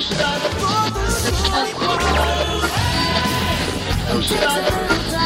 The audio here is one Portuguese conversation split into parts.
傻的多么多的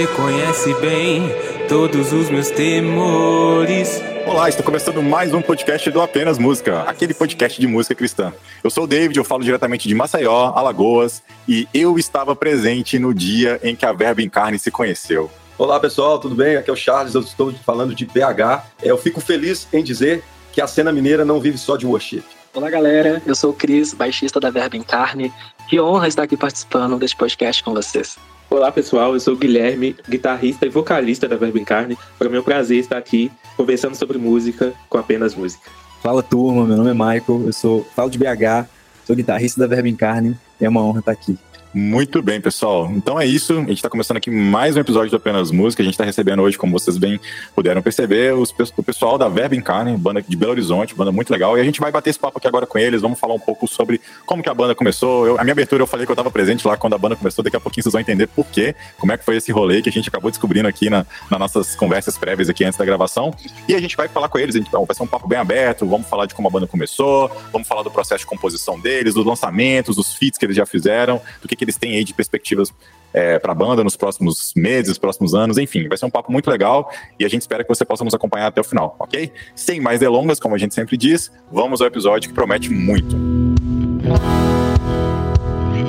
Você conhece bem todos os meus temores. Olá, estou começando mais um podcast do Apenas Música, aquele podcast de música cristã. Eu sou o David, eu falo diretamente de Maceió, Alagoas, e eu estava presente no dia em que a Verba Encarne se conheceu. Olá pessoal, tudo bem? Aqui é o Charles, eu estou falando de BH. Eu fico feliz em dizer que a cena mineira não vive só de worship. Olá galera, eu sou o Cris, baixista da Verba Encarne. Que honra estar aqui participando deste podcast com vocês. Olá pessoal, eu sou o Guilherme, guitarrista e vocalista da Verbo Encarne. Para mim é um prazer estar aqui conversando sobre música com apenas música. Fala turma, meu nome é Michael, eu sou falo de BH, sou guitarrista da Verbo Encarne e é uma honra estar aqui. Muito bem, pessoal. Então é isso. A gente está começando aqui mais um episódio do Apenas Música. A gente está recebendo hoje, como vocês bem puderam perceber, os, o pessoal da Verba Encarne, banda de Belo Horizonte, banda muito legal. E a gente vai bater esse papo aqui agora com eles. Vamos falar um pouco sobre como que a banda começou. Eu, a minha abertura eu falei que eu estava presente lá quando a banda começou. Daqui a pouquinho vocês vão entender por quê, como é que foi esse rolê que a gente acabou descobrindo aqui na, nas nossas conversas prévias aqui antes da gravação. E a gente vai falar com eles. Então, vai ser um papo bem aberto. Vamos falar de como a banda começou, vamos falar do processo de composição deles, dos lançamentos, dos feats que eles já fizeram, do que, que eles têm aí de perspectiva perspectivas é, para a banda nos próximos meses, próximos anos, enfim, vai ser um papo muito legal e a gente espera que você possa nos acompanhar até o final, ok? Sem mais delongas, como a gente sempre diz, vamos ao episódio que promete muito.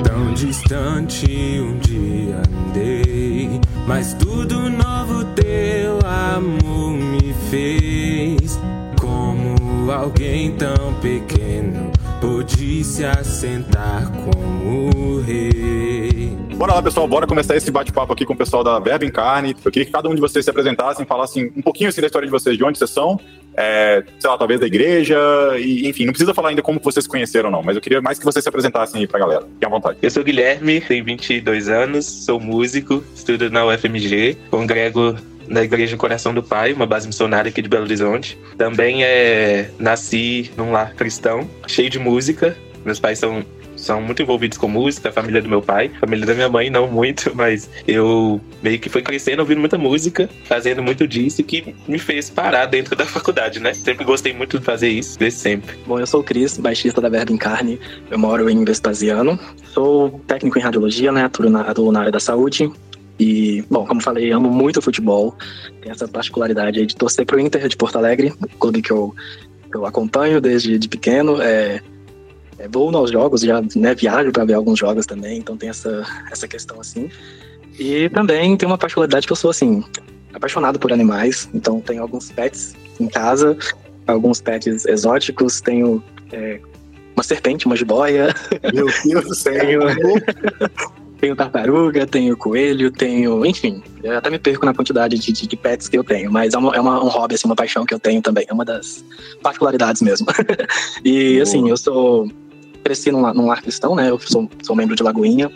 Tão distante um dia andei, mas tudo novo teu amor me fez. Como alguém tão pequeno pôde se assentar como rei. Bora lá, pessoal, bora começar esse bate-papo aqui com o pessoal da Verba Encarne. Eu queria que cada um de vocês se apresentassem, falassem um pouquinho assim, da história de vocês, de onde vocês são, é, sei lá, talvez da igreja, e, enfim, não precisa falar ainda como vocês se conheceram, não, mas eu queria mais que vocês se apresentassem aí pra galera. Fiquem à vontade. Eu sou o Guilherme, tenho 22 anos, sou músico, estudo na UFMG, congrego na Igreja Coração do Pai, uma base missionária aqui de Belo Horizonte. Também é, nasci num lar cristão, cheio de música. Meus pais são são muito envolvidos com música, a família do meu pai, a família da minha mãe não muito, mas eu meio que fui crescendo ouvindo muita música, fazendo muito disso, que me fez parar dentro da faculdade, né? Sempre gostei muito de fazer isso, desde sempre. Bom, eu sou o Cris, baixista da Verba Encarne, eu moro em Vespasiano, sou técnico em radiologia, né? Atuo na, atuo na área da saúde, e, bom, como falei, amo muito futebol. Tem essa particularidade aí de torcer pro Inter de Porto Alegre, clube que eu, eu acompanho desde de pequeno. É, é, vou nos jogos, já né, viajo para ver alguns jogos também, então tem essa, essa questão assim. E também tem uma particularidade que eu sou assim, apaixonado por animais, então tenho alguns pets em casa, alguns pets exóticos, tenho é, uma serpente, uma jiboia. Meu Deus do céu! tenho, tenho tartaruga, tenho coelho, tenho. Enfim, eu até me perco na quantidade de, de, de pets que eu tenho, mas é, uma, é uma, um hobby, assim, uma paixão que eu tenho também. É uma das particularidades mesmo. e, assim, eu sou cresci num, num lar cristão, né? Eu sou, sou membro de Lagoinha,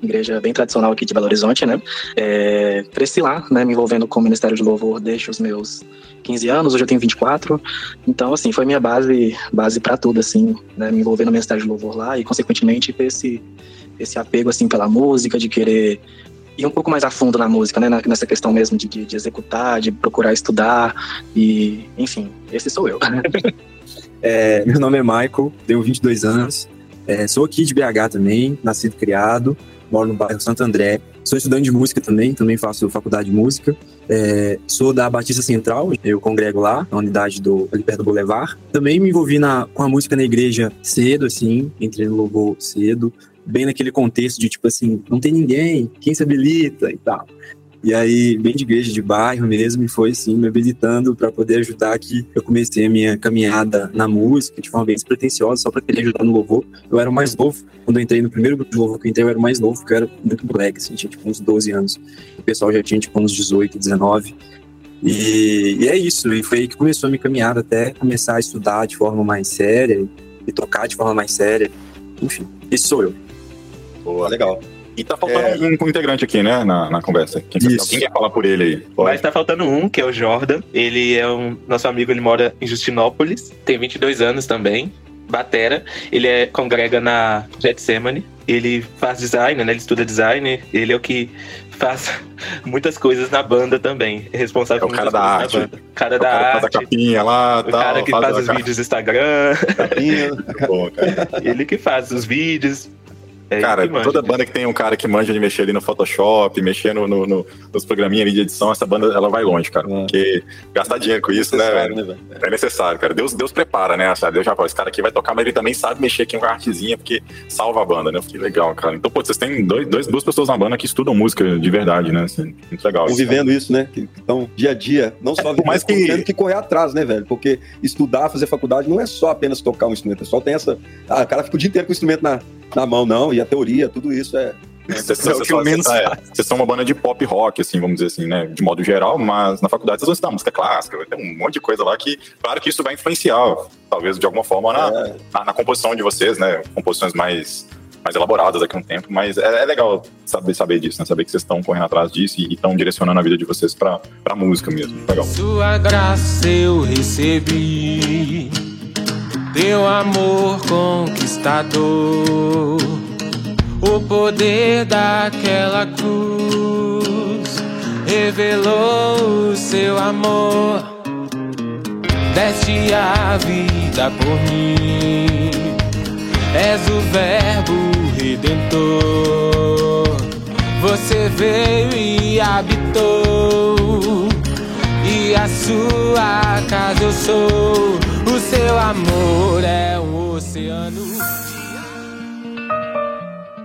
igreja bem tradicional aqui de Belo Horizonte, né? É, cresci lá, né? Me envolvendo com o Ministério de Louvor desde os meus 15 anos, hoje eu tenho 24. Então, assim, foi minha base base para tudo, assim, né? Me envolver no Ministério de Louvor lá e, consequentemente, esse, esse apego, assim, pela música, de querer ir um pouco mais a fundo na música, né? Nessa questão mesmo de, de, executar, de procurar estudar e, enfim, esse sou eu. É, meu nome é Michael, tenho 22 anos, é, sou aqui de BH também, nascido e criado, moro no bairro Santo André. Sou estudante de música também, também faço faculdade de música. É, sou da Batista Central, eu congrego lá, na unidade do ali perto do Boulevard. Também me envolvi na, com a música na igreja cedo, assim, entrei no louvor cedo, bem naquele contexto de tipo assim, não tem ninguém, quem se habilita e tal. E aí, bem de igreja de bairro mesmo, e foi assim, me habilitando para poder ajudar que eu comecei a minha caminhada na música de forma bem despretensiosa, só para querer ajudar no louvor. Eu era o mais novo, quando eu entrei no primeiro grupo de louvor que eu entrei, eu era o mais novo, porque eu era muito moleque, assim, tinha tipo uns 12 anos. O pessoal já tinha tipo uns 18, 19. E, e é isso, e foi aí que começou a minha caminhada até começar a estudar de forma mais séria e tocar de forma mais séria. Enfim, esse sou eu. Boa, legal. E tá faltando um, um integrante aqui, né, na, na conversa. Quem, quer- Isso. Alguém quer falar por ele aí? Pode. Mas tá faltando um, que é o Jordan. Ele é um nosso amigo, ele mora em Justinópolis, tem 22 anos também. Batera, ele é, congrega na Getsemane, ele faz design, né? Ele estuda design, ele é o que faz muitas coisas na banda também. É responsável É o por cara da na arte. banda. Cara o da cara faz a arte. capinha lá, O tal, cara que faz a os cara- vídeos do Instagram, Capinha. Muito bom, cara. ele que faz os vídeos. É Cara, manja. toda banda que tem um cara que manja de mexer ali no Photoshop, mexer no, no- no- nos programinhas ali de edição, essa banda ela vai longe, cara. É. Porque gastar dinheiro com isso, né, Necessário, velho? né, velho? É necessário, cara. Deus, Deus prepara, né? Sabe? Deus já fala, esse cara aqui vai tocar, mas ele também sabe mexer aqui com a artezinha, porque salva a banda, né? Que legal, cara. Então, pô, vocês têm dois, dois- duas pessoas na banda que estudam música de verdade, né? Assim, muito legal. Estão isso, vivendo isso, né? Que estão dia a dia, não só É, vivendo, que- tendo que correr atrás, né, velho? Porque estudar, fazer faculdade não é só apenas tocar um instrumento. O pessoal tem essa. Ah, o cara fica o dia inteiro com o instrumento na, na mão, não. E a teoria, tudo isso é. Vocês, É o vocês são- menos é, vocês são uma banda de pop rock, assim, vamos dizer assim, né? De modo geral, mas na faculdade vocês vão estudar música clássica, ter um monte de coisa lá que, claro que isso vai influenciar, talvez de alguma forma, na, é, na, na composição de vocês, né? Composições mais, mais elaboradas daqui a um tempo, mas é, é legal saber, saber disso, né? Saber que vocês estão correndo atrás disso e estão direcionando a vida de vocês pra, pra música mesmo. Legal. Sua graça eu recebi, teu amor conquistador, o poder daquela cruz revelou o seu amor, deste a vida por mim, és o Verbo redentor. Você veio e habitou, e a sua casa eu sou. O seu amor é um oceano.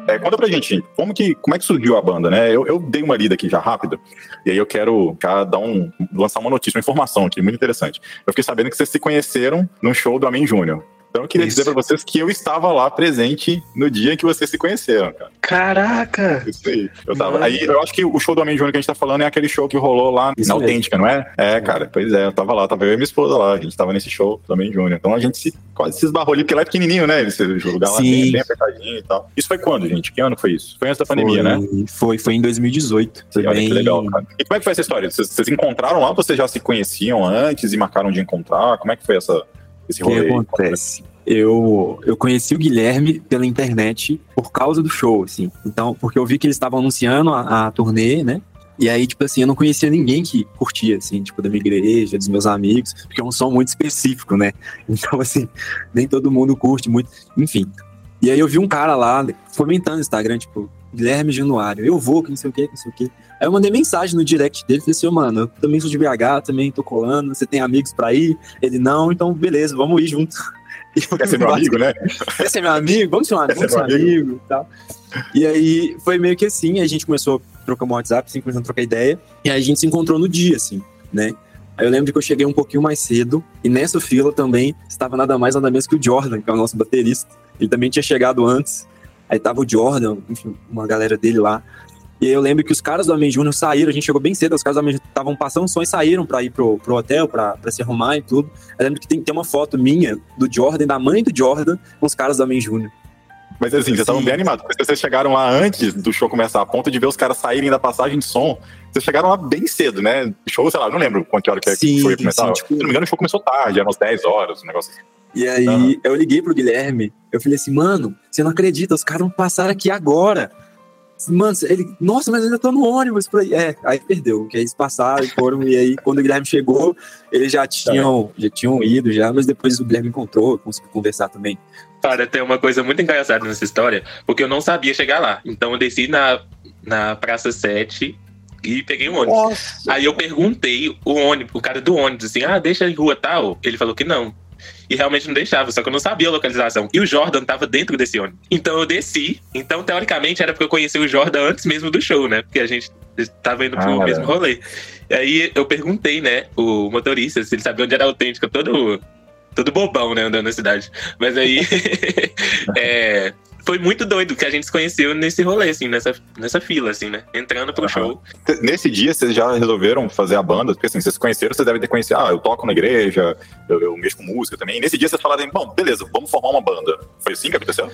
É, conta pra gente, como que, como é que surgiu a banda, né? Eu, eu dei uma lida aqui já rápida, e aí eu quero já dar um, lançar uma notícia, uma informação aqui, muito interessante. Eu fiquei sabendo que vocês se conheceram num show do Amin Júnior. Então eu queria Isso. dizer pra vocês que eu estava lá presente no dia que vocês se conheceram, cara. Caraca! Isso aí. Eu tava. Mano. Aí eu acho que o show do Amin Júnior que a gente tá falando é aquele show que rolou lá Isso na mesmo. Autêntica, não é? É, cara, pois é, eu tava lá, tava eu e minha esposa lá, a gente tava nesse show do Amin Júnior. Então a gente se, quase se esbarrou ali, porque lá é pequenininho, né? Esse lugar lá bem, bem apertadinho e tal. Isso foi quando, gente? Que ano foi isso? Foi antes da pandemia, né? Foi- Foi, foi em 2018. Foi E bem- que legal, cara. E como é que foi essa história? Vocês, vocês encontraram lá ou vocês já se conheciam antes e marcaram de encontrar? Como é que foi essa, O que acontece? Eu, eu conheci o Guilherme pela internet por causa do show, assim. Então, porque eu vi que eles estavam anunciando a, a turnê, né? E aí, tipo assim, eu não conhecia ninguém que curtia, assim, tipo, da minha igreja, dos meus amigos, porque é um som muito específico, né? Então, assim, nem todo mundo curte muito. Enfim. E aí eu vi um cara lá comentando no Instagram, tipo, Guilherme Januário, eu vou, que não sei o que, que não sei o que. Aí eu mandei mensagem no direct dele, falei assim, mano, eu também sou de BH, também tô colando, você tem amigos pra ir? Ele, não, então beleza, vamos ir junto. E Quer ser meu amigo, né? Quer ser meu amigo? Vamos ser amigo, vamos ser ser meu amigo e tal. E aí foi meio que assim, a gente começou a trocar um WhatsApp, assim, começando a trocar ideia, e aí a gente se encontrou no dia, assim, né? Aí eu lembro que eu cheguei um pouquinho mais cedo, e nessa fila também estava nada mais nada menos que o Jordan, que é o nosso baterista. Ele também tinha chegado antes. Aí tava o Jordan, enfim, uma galera dele lá. E aí eu lembro que os caras do Amen Júnior saíram, a gente chegou bem cedo, os caras do Amen estavam passando som e saíram pra ir pro, pro hotel, pra, pra se arrumar e tudo. Eu lembro que tem, tem uma foto minha do Jordan, da mãe do Jordan, com os caras do Amen Júnior. Mas assim, vocês estavam bem animados. Porque vocês chegaram lá antes do show começar, a ponto de ver os caras saírem da passagem de som. Vocês chegaram lá bem cedo, né? O show, sei lá, eu não lembro quanto hora que é que Sim, o show ia começar. sim, tipo- Se não me engano, o show começou tarde, eram umas 10 horas, um negócio assim. E aí Aham. eu liguei pro Guilherme, eu falei assim, mano, você não acredita, os caras vão passar aqui agora. Mano, ele, nossa, mas eu ainda tô no ônibus. Falei, é, aí perdeu, que aí eles passaram e foram, e aí quando o Guilherme chegou, eles já tinham, já tinham ido já, mas depois o Guilherme encontrou, conseguiu conversar também. Cara, tem uma coisa muito engraçada nessa história, porque eu não sabia chegar lá. Então eu desci na, na Praça 7 e peguei um ônibus. Nossa! Aí eu perguntei o ônibus, o cara do ônibus, assim, ah, deixa em rua tal. Ele falou que não. E realmente não deixava, só que eu não sabia a localização. E o Jordan tava dentro desse ônibus. Então eu desci. Então, teoricamente, era porque eu conheci o Jordan antes mesmo do show, né? Porque a gente tava indo pro Ah, mesmo rolê. E aí eu perguntei, né, o motorista, se ele sabia onde era autêntica, todo, todo bobão, né, andando na cidade. Mas aí. é, foi muito doido que a gente se conheceu nesse rolê, assim, nessa, nessa fila, assim, né? Entrando pro Aham. show. Nesse dia, vocês já resolveram fazer a banda? Porque assim, vocês se conheceram, vocês devem ter conhecido, ah, eu toco na igreja, eu, eu mexo com música também. E nesse dia, vocês falaram, bom, beleza, vamos formar uma banda. Foi assim que aconteceu?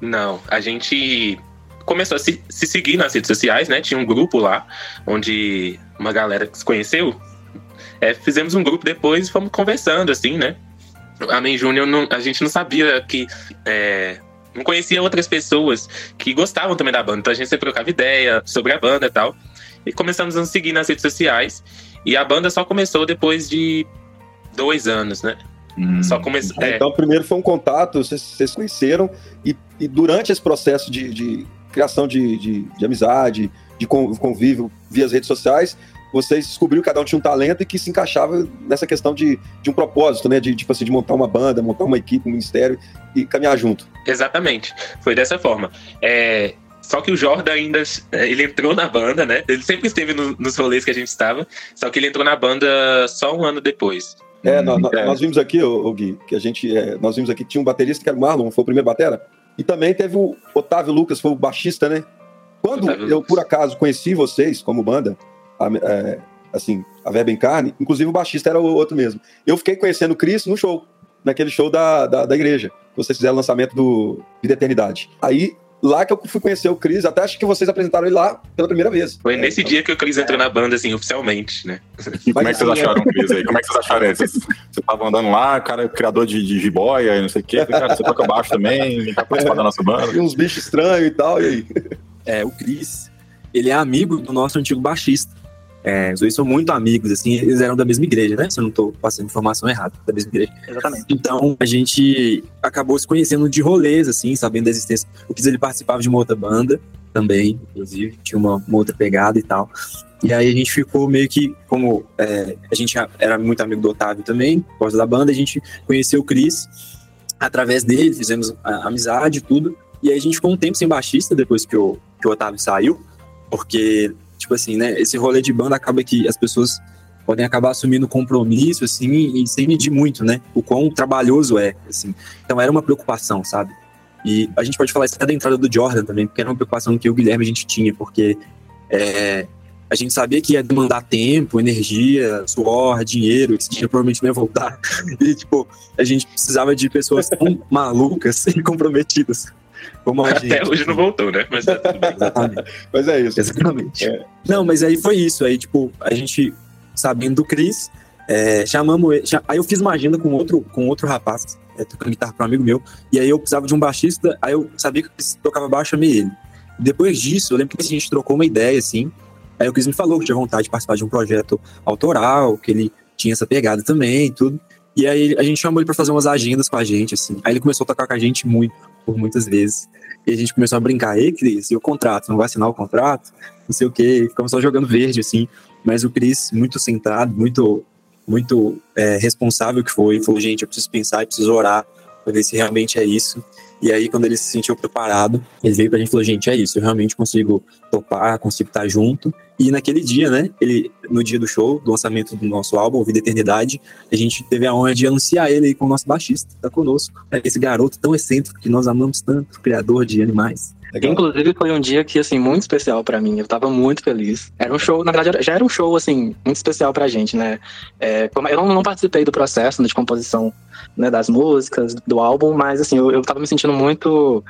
Não, a gente começou a se, se seguir nas redes sociais, né? Tinha um grupo lá, onde uma galera se conheceu. É, fizemos um grupo depois e fomos conversando, assim, né? A Men Júnior, a gente não sabia que. É, não conhecia outras pessoas que gostavam também da banda. Então a gente sempre trocava ideia sobre a banda e tal. E começamos a nos seguir nas redes sociais. E a banda só começou depois de dois anos, né? Hum. Só começou. É. Então, primeiro foi um contato, vocês, vocês conheceram, e, e, durante esse processo de, de criação de, de, de, amizade, de convívio via as redes sociais, vocês descobriram que cada um tinha um talento e que se encaixava nessa questão de, de um propósito, né? De, tipo assim, de montar uma banda, montar uma equipe, um ministério e caminhar junto. Exatamente. Foi dessa forma. É, só que o Jordan ainda. É, ele entrou na banda, né? Ele sempre esteve no, nos rolês que a gente estava. Só que ele entrou na banda só um ano depois. É, nós, é. nós vimos aqui, o Gui, que a gente. É, nós vimos aqui que tinha um baterista que era o Marlon, foi o primeiro batera. E também teve o Otávio Lucas, foi o baixista, né? Quando Otávio eu, por acaso, conheci vocês como banda, a, é, assim, a Verba em Carne, inclusive o baixista era o outro mesmo. Eu fiquei conhecendo o Cris no show, naquele show da, da, da igreja, que vocês fizeram o lançamento do Vida Eternidade. Aí lá que eu fui conhecer o Cris, até acho que vocês apresentaram ele lá pela primeira vez. Foi nesse é, dia que o Cris entrou na banda, assim, oficialmente, né? E como é que vocês assim, acharam o Cris aí? Como é que vocês acharam Vocês estavam andando lá, cara, criador de, de jiboia, não sei o quê, cara, você toca baixo também, quer participar é, da nossa banda. E uns bichos estranhos e tal, e aí? É, o Cris, ele é amigo do nosso antigo baixista. É, os dois são muito amigos, assim, eles eram da mesma igreja, né? Se eu não estou passando informação errada, da mesma igreja. Exatamente. Então, a gente acabou se conhecendo de rolês, assim, sabendo da existência. O Kiz, ele participava de uma outra banda também, inclusive, tinha uma, uma outra pegada e tal. E aí a gente ficou meio que, como é, a gente era muito amigo do Otávio também, por causa da banda, a gente conheceu o Cris através dele, fizemos amizade e tudo. E aí a gente ficou um tempo sem baixista depois que o, que o Otávio saiu, porque tipo assim, né? Esse rolê de banda acaba que as pessoas podem acabar assumindo compromisso, assim, e sem medir muito, né? O quão trabalhoso é, assim. Então era uma preocupação, sabe? E a gente pode falar isso até da entrada do Jordan também, porque era uma preocupação que o Guilherme a gente tinha, porque é, a gente sabia que ia demandar tempo, energia, suor, dinheiro, esse dinheiro provavelmente não ia voltar. E, tipo, a gente precisava de pessoas tão malucas e comprometidas como a Até gente. hoje não voltou, né? Mas, tá Exatamente. mas é isso. Exatamente. É. Não, mas aí foi isso. Aí, tipo, a gente, sabendo do Cris, é, chamamos ele. Aí eu fiz uma agenda com outro, com outro rapaz, é, tocando guitarra para um amigo meu. E aí eu precisava de um baixista. Aí eu sabia que o Cris tocava baixo, chamei ele. Depois disso, eu lembro que a gente trocou uma ideia, assim. Aí o Cris me falou que tinha vontade de participar de um projeto autoral, que ele tinha essa pegada também e tudo. E aí a gente chamou ele para fazer umas agendas com a gente, assim. Aí ele começou a tocar com a gente muito, por muitas vezes. E a gente começou a brincar, ei, Cris, e o contrato? Não vai assinar o contrato? Não sei o quê. Ficamos só jogando verde, assim. Mas o Cris, muito centrado, muito, muito é, responsável que foi, falou, gente, eu preciso pensar e preciso orar para ver se realmente é isso. E aí, quando ele se sentiu preparado, ele veio pra gente e falou: gente, é isso, eu realmente consigo topar, consigo estar junto. E naquele dia, né, ele, no dia do show, do lançamento do nosso álbum, Vida Eternidade, a gente teve a honra de anunciar ele aí com o nosso baixista, tá conosco. É esse garoto tão excêntrico que nós amamos tanto, criador de animais. Legal. Inclusive foi um dia que assim muito especial para mim. Eu tava muito feliz. Era um show, na verdade, já era um show assim muito especial pra gente, né? É, eu não, participei do processo né, de composição né, das músicas do álbum, mas assim eu, eu tava me sentindo muito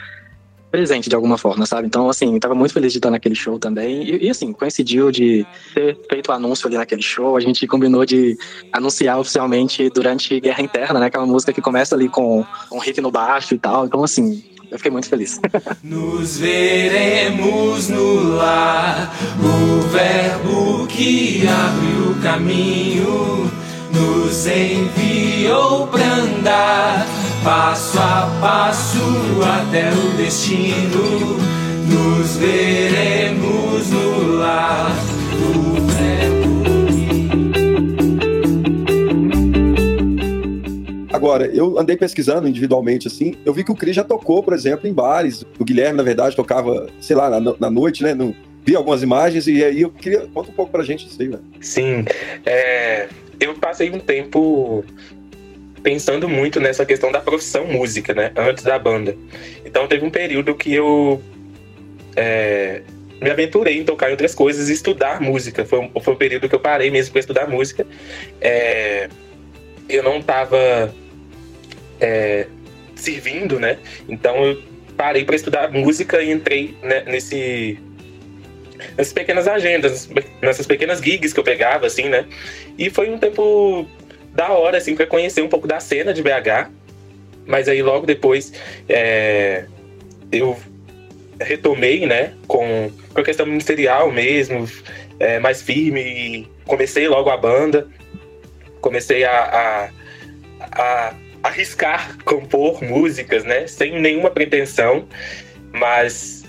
presente de alguma forma, sabe? Então, assim, tava muito feliz de estar naquele show também. E, e, assim, coincidiu de ter feito o anúncio ali naquele show. A gente combinou de anunciar oficialmente durante Guerra Interna, né? Aquela música que começa ali com um riff no baixo e tal. Então, assim, eu fiquei muito feliz. Nos veremos no lar, o verbo que abre o caminho nos enviou pra andar passo a passo até o destino. Nos veremos no lar. O Agora, eu andei pesquisando individualmente, assim, eu vi que o Cris já tocou, por exemplo, em bares. O Guilherme, na verdade, tocava, sei lá, na, na noite, né? No, vi algumas imagens e aí eu queria. Conta um pouco pra gente isso aí, velho. Sim. É, eu passei um tempo pensando muito nessa questão da profissão música, né? Antes da banda. Então teve um período que eu é, me aventurei em tocar em outras coisas e estudar música. Foi um, foi um período que eu parei mesmo para estudar música. É, eu não estava é, servindo, né? Então eu parei para estudar música e entrei né, nesse nessas pequenas agendas, nessas pequenas gigs que eu pegava, assim, né? E foi um tempo da hora, assim, para conhecer um pouco da cena de BH. Mas aí logo depois é, eu retomei, né, com, com a questão ministerial mesmo, é, mais firme. Comecei logo a banda, comecei a, a, a arriscar compor músicas, né, sem nenhuma pretensão, mas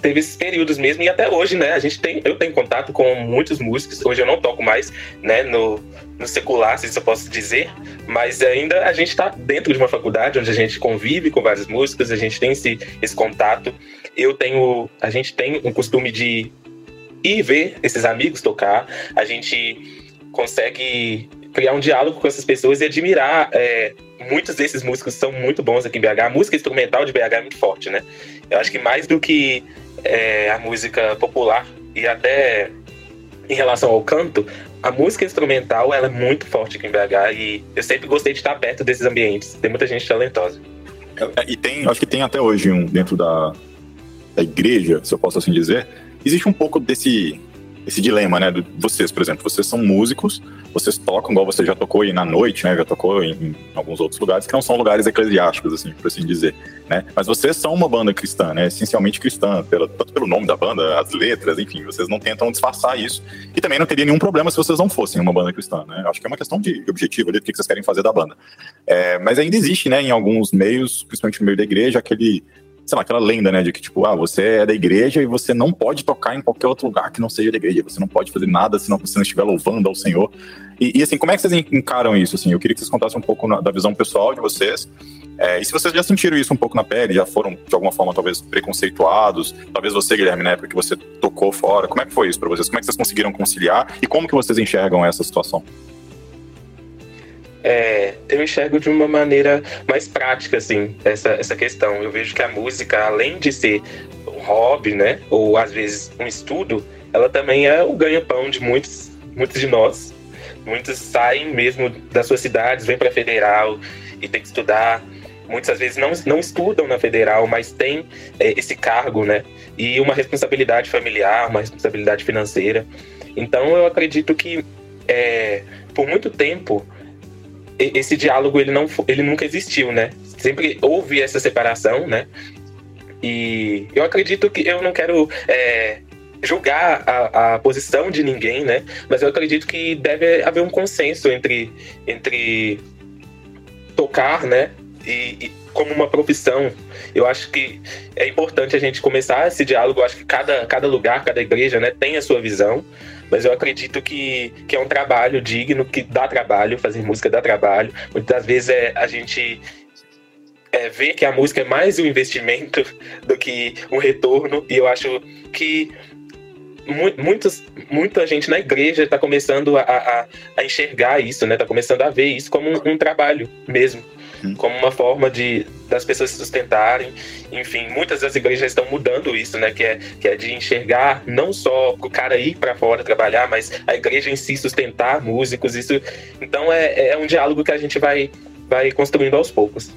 teve esses períodos mesmo e até hoje, né, a gente tem, eu tenho contato com muitos músicos. Hoje eu não toco mais, né, no, no secular, se isso eu posso dizer, mas ainda a gente está dentro de uma faculdade onde a gente convive com vários músicos, a gente tem esse, esse contato. Eu tenho, a gente tem um costume de ir ver esses amigos tocar, a gente consegue criar um diálogo com essas pessoas e admirar. É, muitos desses músicos são muito bons aqui em BH. A música instrumental de BH é muito forte, né? Eu acho que mais do que é, a música popular e até em relação ao canto, a música instrumental ela é muito forte aqui em BH e eu sempre gostei de estar perto desses ambientes. Tem muita gente talentosa. É, e tem, acho que tem até hoje um dentro da, da igreja, se eu posso assim dizer, existe um pouco desse esse dilema, né? De vocês, por exemplo, vocês são músicos, vocês tocam, igual você já tocou aí na noite, né? Já tocou em, alguns outros lugares que não são lugares eclesiásticos, assim, por assim dizer, né? Mas vocês são uma banda cristã, né? Essencialmente cristã, pelo, tanto pelo nome da banda, as letras, enfim, vocês não tentam disfarçar isso. E também não teria nenhum problema se vocês não fossem uma banda cristã, né? Acho que é uma questão de objetivo ali, do que vocês querem fazer da banda. É, mas ainda existe, né, em alguns meios, principalmente no meio da igreja, aquele sei lá, aquela lenda, né, de que, tipo, ah, você é da igreja e você não pode tocar em qualquer outro lugar que não seja da igreja, você não pode fazer nada se não, você não estiver louvando ao Senhor. E, e, assim, como é que vocês encaram isso, assim? Eu queria que vocês contassem um pouco na, da visão pessoal de vocês, é, e se vocês já sentiram isso um pouco na pele, já foram, de alguma forma, talvez, preconceituados, talvez você, Guilherme, né, porque você tocou fora, como é que foi isso para vocês? Como é que vocês conseguiram conciliar e como que vocês enxergam essa situação? É, eu enxergo de uma maneira mais prática, assim, essa, essa questão. Eu vejo que a música, além de ser um hobby, né, ou às vezes um estudo, ela também é o ganha-pão de muitos, muitos de nós. Muitos saem mesmo das suas cidades, vêm para federal e tem que estudar. Muitas vezes não, não estudam na federal, mas tem é, esse cargo, né? E uma responsabilidade familiar, uma responsabilidade financeira. Então eu acredito que é, por muito tempo esse diálogo ele não ele nunca existiu, né? Sempre houve essa separação, né? E eu acredito que eu não quero é, julgar a, a, posição de ninguém, né? Mas eu acredito que deve haver um consenso entre, entre tocar, né? E, e, como uma profissão. Eu acho que é importante a gente começar esse diálogo. Eu acho que cada, cada lugar, cada igreja, né, tem a sua visão mas eu acredito que, que é um trabalho digno, que dá trabalho, fazer música dá trabalho. Muitas vezes é, a gente é, vê que a música é mais um investimento do que um retorno, e eu acho que muitos, muita gente na igreja está começando a, a, a, enxergar isso, né? Está começando a ver isso como um, um trabalho mesmo. Uhum. como uma forma de das pessoas se sustentarem. Enfim, muitas das igrejas estão mudando isso, né? Que é, que é de enxergar não só o cara ir para fora trabalhar, mas a igreja em si sustentar músicos. Isso, então é, é um diálogo que a gente vai, vai construindo aos poucos.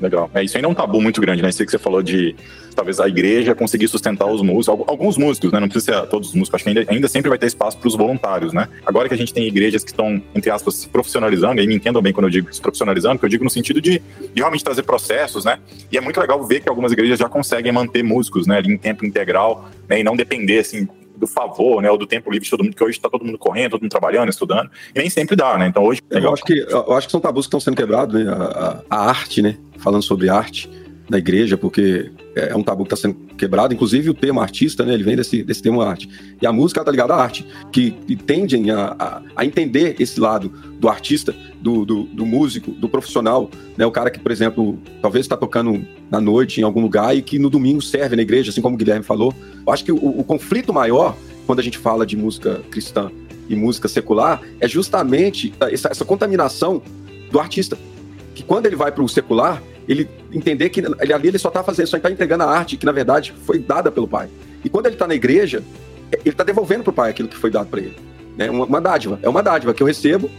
Legal. É, isso ainda é um tabu muito grande, né? Isso que você falou de talvez a igreja conseguir sustentar os músicos, alguns músicos, né? Não precisa ser todos os músicos, acho que ainda, ainda sempre vai ter espaço para os voluntários, né? Agora que a gente tem igrejas que estão, entre aspas, se profissionalizando, e me entendam bem quando eu digo se profissionalizando, que eu digo no sentido de, de realmente trazer processos, né? E é muito legal ver que algumas igrejas já conseguem manter músicos, né? em tempo integral, né? E não depender, assim, do favor, né, ou do tempo livre de todo mundo, que hoje está todo mundo correndo, todo mundo trabalhando, estudando, e nem sempre dá, né? Então hoje. Eu acho que, eu acho que são tabus que estão sendo quebrados, né? A, a, a, arte, né? Falando sobre arte na igreja, porque é um tabu que está sendo quebrado, inclusive o termo artista, né, ele vem desse, desse termo arte. E a música está ligada à arte, que, que tendem a, a, a, entender esse lado do artista, do, do, do, músico, do profissional, né, o cara que, por exemplo, talvez está tocando na noite em algum lugar e que no domingo serve na igreja, assim como o Guilherme falou. Eu acho que o, o conflito maior, quando a gente fala de música cristã e música secular, é justamente essa, essa contaminação do artista. Que quando ele vai para o secular, ele entender que ele, ali ele só está fazendo, só está entregando a arte que na verdade foi dada pelo pai. E quando ele está na igreja, ele está devolvendo para o pai aquilo que foi dado para ele. É né? uma, uma dádiva, é uma dádiva que eu recebo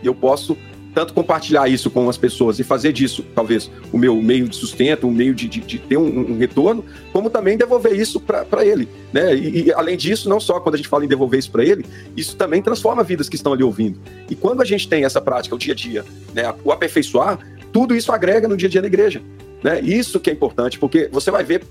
e eu posso tanto compartilhar isso com as pessoas e fazer disso, talvez, o meu meio de sustento, um meio de, de, de ter um, um, retorno, como também devolver isso para ele. Né? E, e, além disso, não só quando a gente fala em devolver isso para ele, isso também transforma vidas que estão ali ouvindo. E quando a gente tem essa prática, o dia a dia, né, o aperfeiçoar, tudo isso agrega no dia a dia da igreja. Né? Isso que é importante, porque você vai ver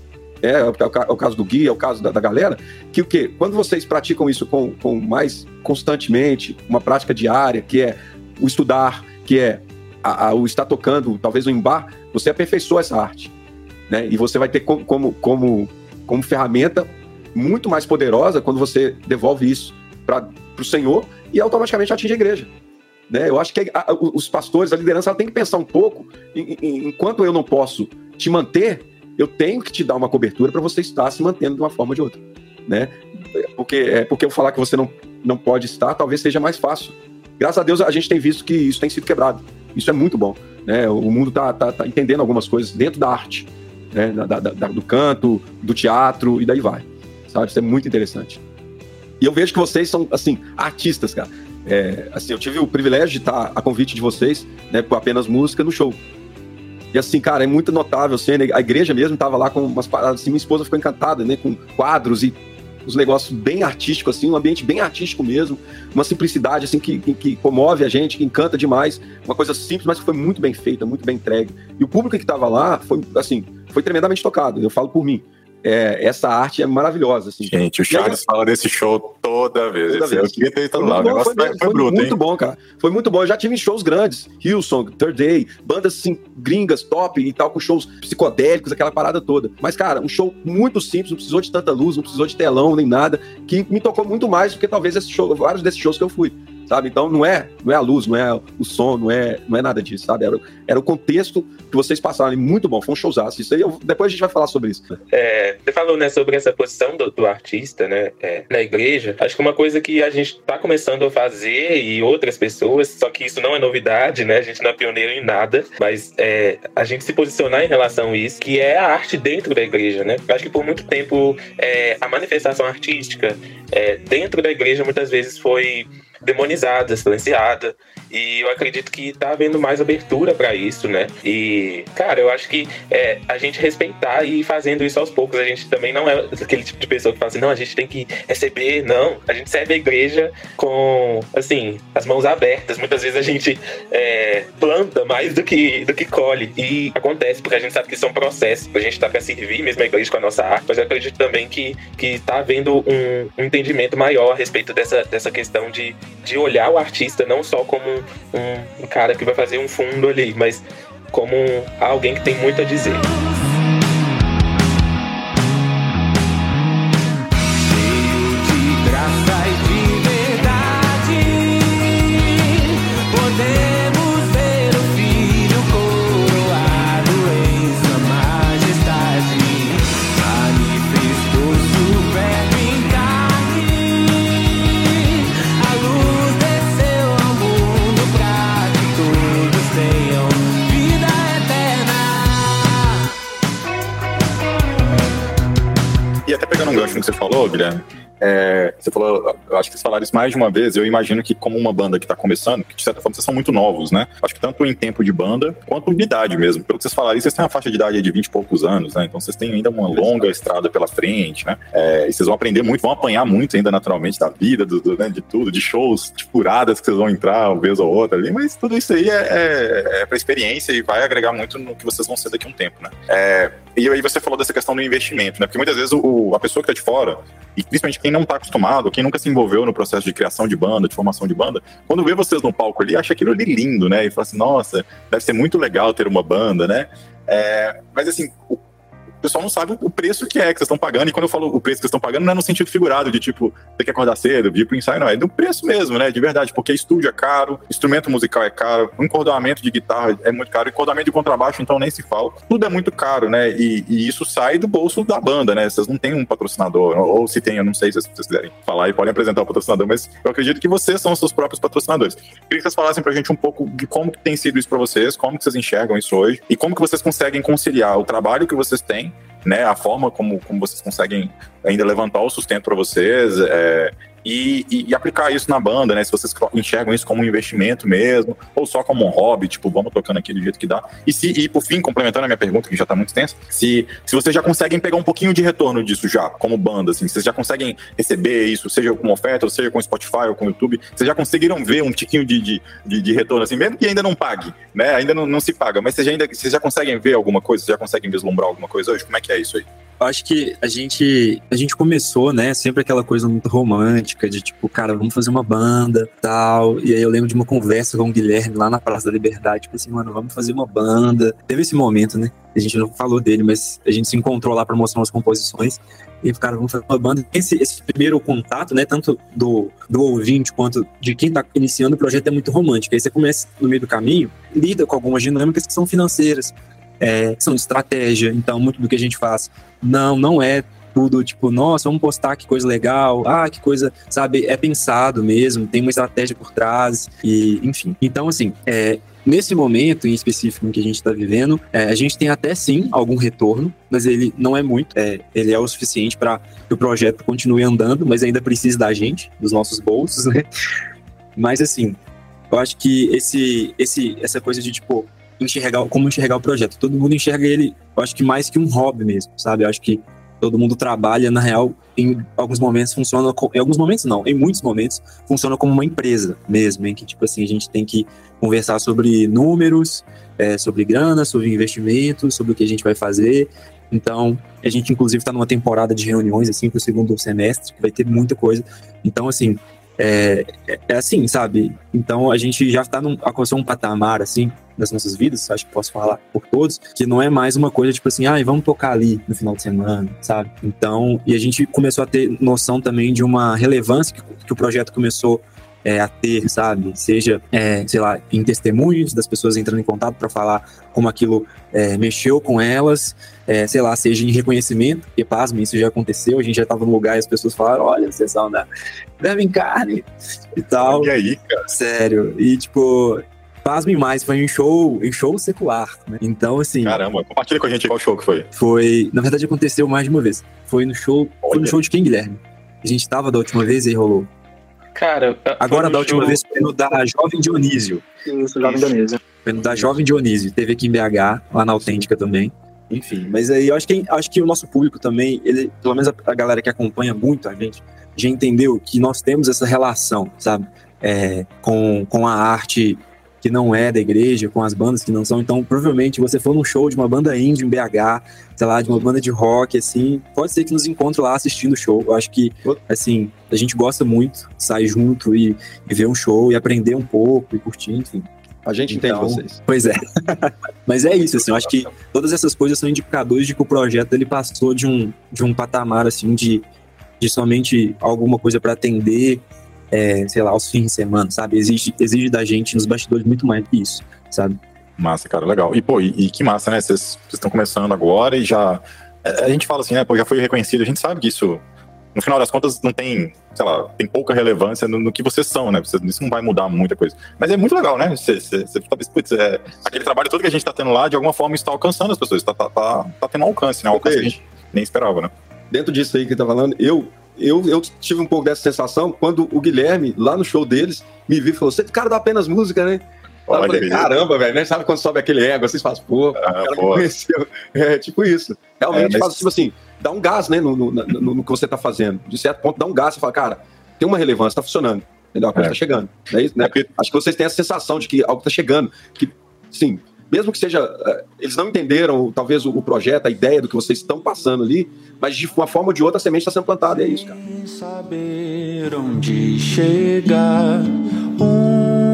é, é, o, caso do guia, é o caso da, da, galera, que o quê? Quando vocês praticam isso com, com mais constantemente, uma prática diária, que é o estudar, que é a, a, o estar tocando, talvez um bar, você aperfeiçoa essa arte. Né? E você vai ter como, como, como, como ferramenta muito mais poderosa quando você devolve isso para o Senhor e automaticamente atinge a igreja. Né? Eu acho que a, os pastores, a liderança, ela tem que pensar um pouco, em, em, enquanto eu não posso te manter, eu tenho que te dar uma cobertura para você estar se mantendo de uma forma ou de outra. Né? Porque, é, porque eu falar que você não, não pode estar, talvez seja mais fácil graças a Deus a gente tem visto que isso tem sido quebrado. Isso é muito bom. Né? O mundo está tá, tá entendendo algumas coisas dentro da arte, né? da, da, da, do canto, do teatro e daí vai. Sabe? Isso é muito interessante. E eu vejo que vocês são, assim, artistas, cara. É, assim, eu tive o privilégio de estar a convite de vocês, né, por apenas música no show. E assim, cara, é muito notável, assim, a igreja mesmo estava lá com umas paradas, assim, minha esposa ficou encantada, né, com quadros e uns negócios bem artísticos, assim, um ambiente bem artístico mesmo, uma simplicidade, assim, que, que, que, comove a gente, que encanta demais, uma coisa simples, mas que foi muito bem feita, muito bem entregue. E o público que estava lá foi, assim, foi tremendamente tocado, eu falo por mim é, essa arte é maravilhosa. Assim. Gente, o Charles aí, fala desse show toda vez. Toda vez. Eu queria ter ido lá. Bom, foi, foi, foi, bruto, muito hein? bom, cara. Foi muito bom. Eu já tive shows grandes. Hillsong, Third Day, bandas assim, gringas, top e tal, com shows psicodélicos, aquela parada toda. Mas, cara, um show muito simples, não precisou de tanta luz, não precisou de telão nem nada, que me tocou muito mais do que talvez esse show, vários desses shows que eu fui sabe? Então não é, não é a luz, não é o som, não é, não é nada disso, sabe? Era, era o contexto que vocês passaram muito bom, foi um showzaço. Isso aí, eu, depois a gente vai falar sobre isso. É, você falou, né, sobre essa posição do, do artista, né, é, na igreja. Acho que uma coisa que a gente está começando a fazer e outras pessoas, só que isso não é novidade, né? A gente não é pioneiro em nada, mas é, a gente se posicionar em relação a isso, que é a arte dentro da igreja, né? Acho que por muito tempo é, a manifestação artística é, dentro da igreja muitas vezes foi demonizada, silenciada. E eu acredito que tá havendo mais abertura para isso, né? E, cara, eu acho que é, a gente respeitar e ir fazendo isso aos poucos. A gente também não é aquele tipo de pessoa que fala assim, não, a gente tem que receber, não. A gente serve a igreja com, assim, as mãos abertas. Muitas vezes a gente é, planta mais do que, do que colhe. E acontece, porque a gente sabe que são processos. A gente tá para servir mesmo a igreja com a nossa arte, mas eu acredito também que, que tá havendo um, um entendimento maior a respeito dessa, dessa questão de, de olhar o artista não só como um, cara que vai fazer um fundo ali, mas como alguém que tem muito a dizer. Que você falou, Guilherme, é, você falou, acho que vocês falaram isso mais de uma vez. Eu imagino que, como uma banda que está começando, que de certa forma vocês são muito novos, né? Acho que tanto em tempo de banda quanto de idade mesmo. Pelo que vocês falaram, vocês têm uma faixa de idade de 20 e poucos anos, né? Então vocês têm ainda uma longa estrada pela frente, né? É, e vocês vão aprender muito, vão apanhar muito ainda naturalmente da vida, do, do né, de tudo, de shows, de furadas que vocês vão entrar uma vez ou outra ali. Mas tudo isso aí é, é, é para experiência e vai agregar muito no que vocês vão ser daqui a um tempo, né? É, e aí você falou dessa questão do investimento, né? Porque muitas vezes o, a pessoa que está de fora, e principalmente quem não está acostumado, quem nunca se envolveu no processo de criação de banda, de formação de banda, quando vê vocês no palco ali, acha aquilo ali lindo, né? E fala assim, nossa, deve ser muito legal ter uma banda, né? É, mas assim, o o pessoal não sabe o preço que é que vocês estão pagando. E quando eu falo o preço que vocês estão pagando, não é no sentido figurado, de tipo, ter que acordar cedo, vir pro ensaio, não. É do preço mesmo, né? De verdade, porque estúdio é caro, instrumento musical é caro, encordoamento de guitarra é muito caro, encordoamento de contrabaixo, então nem se fala. Tudo é muito caro, né? E, e isso sai do bolso da banda, né? Vocês não têm um patrocinador, ou se tem, eu não sei se vocês quiserem falar e podem apresentar o patrocinador, mas eu acredito que vocês são os seus próprios patrocinadores. Queria que vocês falassem pra gente um pouco de como que tem sido isso pra vocês, como que vocês enxergam isso hoje, e como que vocês conseguem conciliar o trabalho que vocês têm né, a forma como, como vocês conseguem ainda levantar o sustento para vocês, é, e, e, e, aplicar isso na banda, né? Se vocês enxergam isso como um investimento mesmo, ou só como um hobby, tipo, vamos tocando aqui do jeito que dá. E se, e por fim, complementando a minha pergunta, que já tá muito extensa, se, se vocês já conseguem pegar um pouquinho de retorno disso já, como banda, assim, vocês já conseguem receber isso, seja com oferta, ou seja com Spotify ou com YouTube, vocês já conseguiram ver um tiquinho de, de, de, de retorno, assim, mesmo que ainda não pague, né? Ainda não, não se paga, mas vocês já, ainda, vocês já conseguem ver alguma coisa, vocês já conseguem vislumbrar alguma coisa hoje? Como é que é isso aí? Acho que a gente, a gente começou, né, sempre aquela coisa muito romântica de tipo, cara, vamos fazer uma banda, tal. E aí eu lembro de uma conversa com o Guilherme lá na Praça da Liberdade, tipo assim, mano, vamos fazer uma banda. Teve esse momento, né? A gente não falou dele, mas a gente se encontrou lá para mostrar umas composições. E, cara, vamos fazer uma banda. Esse, esse primeiro contato, né, tanto do, do ouvinte quanto de quem tá iniciando o projeto é muito romântico. Aí você começa no meio do caminho, lida com algumas dinâmicas que são financeiras, é, são de estratégia. Então, muito do que a gente faz não, não é tudo tipo, nossa, vamos postar que coisa legal, ah, que coisa, sabe, é pensado mesmo, tem uma estratégia por trás, e enfim. Então, assim, é, Nesse momento em específico em que a gente está vivendo, é, a gente tem até sim algum retorno, mas ele não é muito. É, ele é o suficiente para que o projeto continue andando, mas ainda precisa da gente, dos nossos bolsos, né? Mas assim, eu acho que esse, esse, essa coisa de tipo enxergar como enxergar o projeto, todo mundo enxerga ele, eu acho que mais que um hobby mesmo, sabe? Eu acho que todo mundo trabalha, na real, em alguns momentos funciona, em alguns momentos não, em muitos momentos funciona como uma empresa mesmo, em que, tipo assim, a gente tem que conversar sobre números, é, sobre grana, sobre investimentos, sobre o que a gente vai fazer. Então, a gente inclusive está numa temporada de reuniões, assim, para o segundo semestre, que vai ter muita coisa. Então, assim, é, é assim, sabe? Então, a gente já está alcançou um patamar, assim, das nossas vidas, acho que posso falar por todos, que não é mais uma coisa tipo assim, ah, vamos tocar ali no final de semana, sabe? Então, e a gente começou a ter noção também de uma relevância que, que o projeto começou é, a ter, sabe? Seja, é, sei lá, em testemunhos das pessoas entrando em contato para falar como aquilo é, mexeu com elas, é, sei lá, seja em reconhecimento, porque pasme, isso já aconteceu, a gente já estava no lugar e as pessoas falaram: olha, vocês são da Devem Carne e tal. E aí, cara? Sério. E tipo, pasmem mais, foi em show, em show secular, né? Então, assim. Caramba, compartilha com a gente qual show que foi. Foi. Na verdade, aconteceu mais de uma vez. Foi no show. Olha. Foi no show de quem, Guilherme? A gente tava da última vez e aí rolou. Cara, agora da última show... vez foi no da Jovem Dionísio. Isso, Jovem Dionísio. Foi no da Jovem Dionísio. Teve aqui em BH, lá na Autêntica também. Enfim, mas aí eu acho que, acho que o nosso público também, ele, pelo menos a, a galera que acompanha muito a gente, já entendeu que nós temos essa relação, sabe? É, com, com a arte que não é da igreja, com as bandas que não são. Então, provavelmente, você for num show de uma banda indie em BH, sei lá, de uma banda de rock, assim, pode ser que nos encontre lá assistindo o show. Eu acho que, assim, a gente gosta muito de sair junto e, e ver um show e aprender um pouco e curtir, enfim. A gente então, entende vocês. Pois é. Mas é isso, assim, eu acho que todas essas coisas são indicadores de que o projeto ele passou de um, de um patamar, assim, de, de somente alguma coisa para atender é, sei lá, aos fins de semana, sabe? Exige, exige da gente nos bastidores muito mais que isso, sabe? Massa, cara, legal. E, pô, e, e que massa, né? Vocês estão começando agora e já. É, a gente fala assim, né? Pô, já foi reconhecido. A gente sabe que isso, no final das contas, não tem, sei lá, tem pouca relevância no, no que vocês são, né? Isso não vai mudar muita coisa. Mas é muito legal, né? Você, você, você putz, é, aquele trabalho todo que a gente tá tendo lá, de alguma forma, está alcançando as pessoas. Tá, tá, tá, tá tendo alcance, né? Alcance que a gente nem esperava, né? Dentro disso aí que tá falando, eu eu, eu tive um pouco dessa sensação quando o Guilherme, lá no show deles, me viu e falou: Você é cara dá apenas música, né? Eu falei, caramba, velho, né? Sabe quando sobe aquele ego, vocês fazem, pô, ah, o cara pô. conheceu. É tipo isso. Realmente é, mas... faz, tipo assim, dá um gás, né, no, no, no, no, que você tá fazendo. De certo ponto, dá um gás, você fala, cara, tem uma relevância, tá funcionando. Entendeu? A coisa é. tá chegando. É isso, né? É Acho que vocês têm a sensação de que algo tá chegando. Que, sim, mesmo que seja. Eh, eles não entenderam, talvez, o, projeto, a ideia do que vocês estão passando ali, mas de uma forma ou de outra a semente está sendo plantada, e é isso, cara. Saber onde chegar.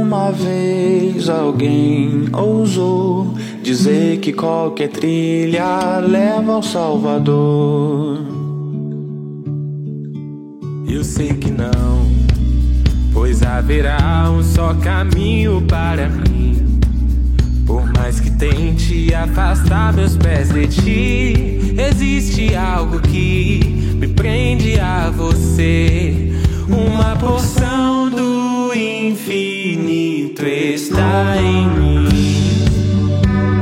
Uma vez alguém ousou dizer que qualquer trilha leva ao Salvador. Eu sei que não, pois haverá um só caminho para mim. Por mais que tente afastar meus pés de ti, existe algo que me prende a você. Uma porção do infinito está em mim.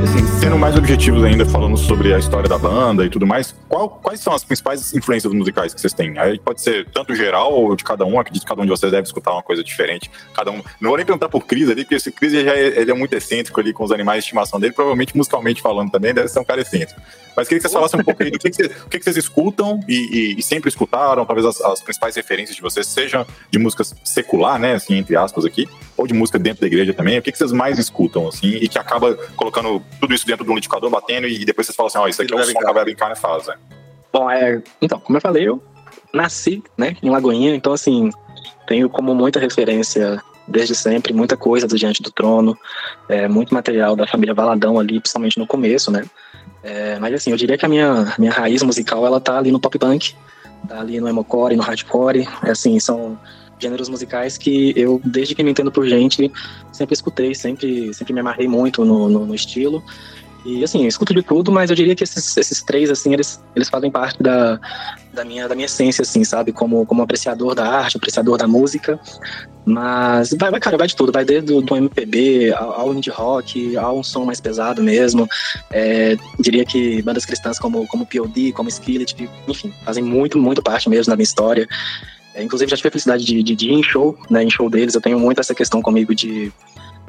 Assim, sendo mais objetivos ainda, falando sobre a história da banda e tudo mais, qual, quais são as principais influências musicais que vocês têm? Aí pode ser tanto geral ou de cada um, acredito que cada um de vocês deve escutar uma coisa diferente. Cada um. Não vou nem perguntar por Cris ali, porque esse Cris já é, ele é muito excêntrico ali com os animais de estimação dele, provavelmente musicalmente falando também, deve ser um cara excêntrico. Mas queria que vocês falassem um pouco aí do que, que, vocês, que, que vocês escutam e, e, e, sempre escutaram, talvez as, as, principais referências de vocês sejam de músicas secular, né, assim, entre aspas aqui, ou de música dentro da igreja também. O que, que vocês mais escutam, assim, e que acaba colocando tudo isso dentro de um liquidificador, batendo, e depois vocês falam assim, ó, oh, isso aqui é o som que a Carne faz, né? Bom, é, então, como eu falei, eu nasci, né, em Lagoinha, então, assim, tenho como muita referência desde sempre, muita coisa do Diante do Trono, é, muito material da família Valadão ali, principalmente no começo, né? É, mas assim, eu diria que a minha, minha raiz musical, ela tá ali no pop punk, tá ali no emocore, no hardcore, é, assim, são gêneros musicais que eu, desde que me entendo por gente, sempre escutei, sempre, sempre me amarrei muito no, no, no estilo. E assim, eu escuto de tudo, mas eu diria que esses, esses três, assim, eles, eles fazem parte da, da, minha, da minha essência, assim, sabe? Como, como apreciador da arte, apreciador da música. Mas vai, vai cara, vai de tudo. Vai desde do, do MPB ao, ao indie rock, ao um som mais pesado mesmo. É, diria que bandas cristãs como, como POD, como Skillet, enfim, fazem muito, muito parte mesmo da minha história. É, inclusive, já tive a felicidade de, de, de ir em show, né? Em show deles. Eu tenho muito essa questão comigo de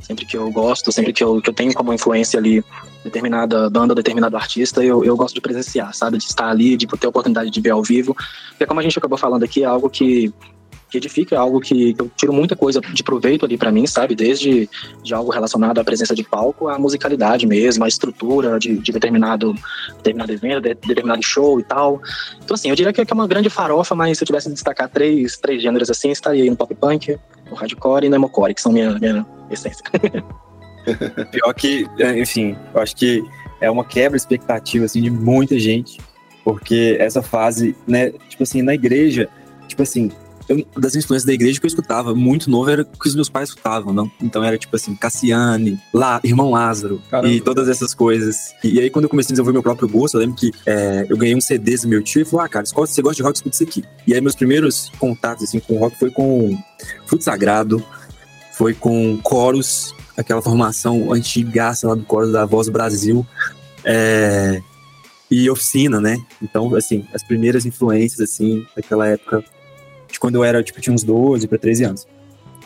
sempre que eu gosto, sempre que eu, que eu tenho como influência ali determinada banda, determinado artista, eu, eu gosto de presenciar, sabe? De estar ali, de ter a oportunidade de ver ao vivo. Porque como a gente acabou falando aqui, é algo que, que edifica, é algo que, eu tiro muita coisa de proveito ali para mim, sabe? Desde de algo relacionado à presença de palco, à musicalidade mesmo, à estrutura de, de determinado, determinado evento, de, determinado show e tal. Então, assim, eu diria que é uma grande farofa, mas se eu tivesse de destacar três, três gêneros assim, estaria no pop punk, no hardcore e no emocore, que são minha, minha essência. Pior que, é, enfim, eu acho que é uma quebra expectativa assim de muita gente, porque essa fase, né, tipo assim, na igreja, tipo assim, eu, das influências da igreja que eu escutava muito novo era o que os meus pais escutavam, não? Então era tipo assim, Cassiane, lá, Irmão Lázaro Caramba. e todas essas coisas. E, aí quando eu comecei a desenvolver meu próprio gosto, eu lembro que é, eu ganhei um CD do meu tio e falou: "Ah, cara, se você gosta de rock, escuta isso aqui". E aí meus primeiros contatos assim com rock foi com Fruto Sagrado, foi com Coros, aquela formação antigaça lá do Coros da Voz Brasil. É, e oficina, né? Então, assim, as primeiras influências, assim, daquela época, de quando eu era, tipo, tinha uns 12 para 13 anos.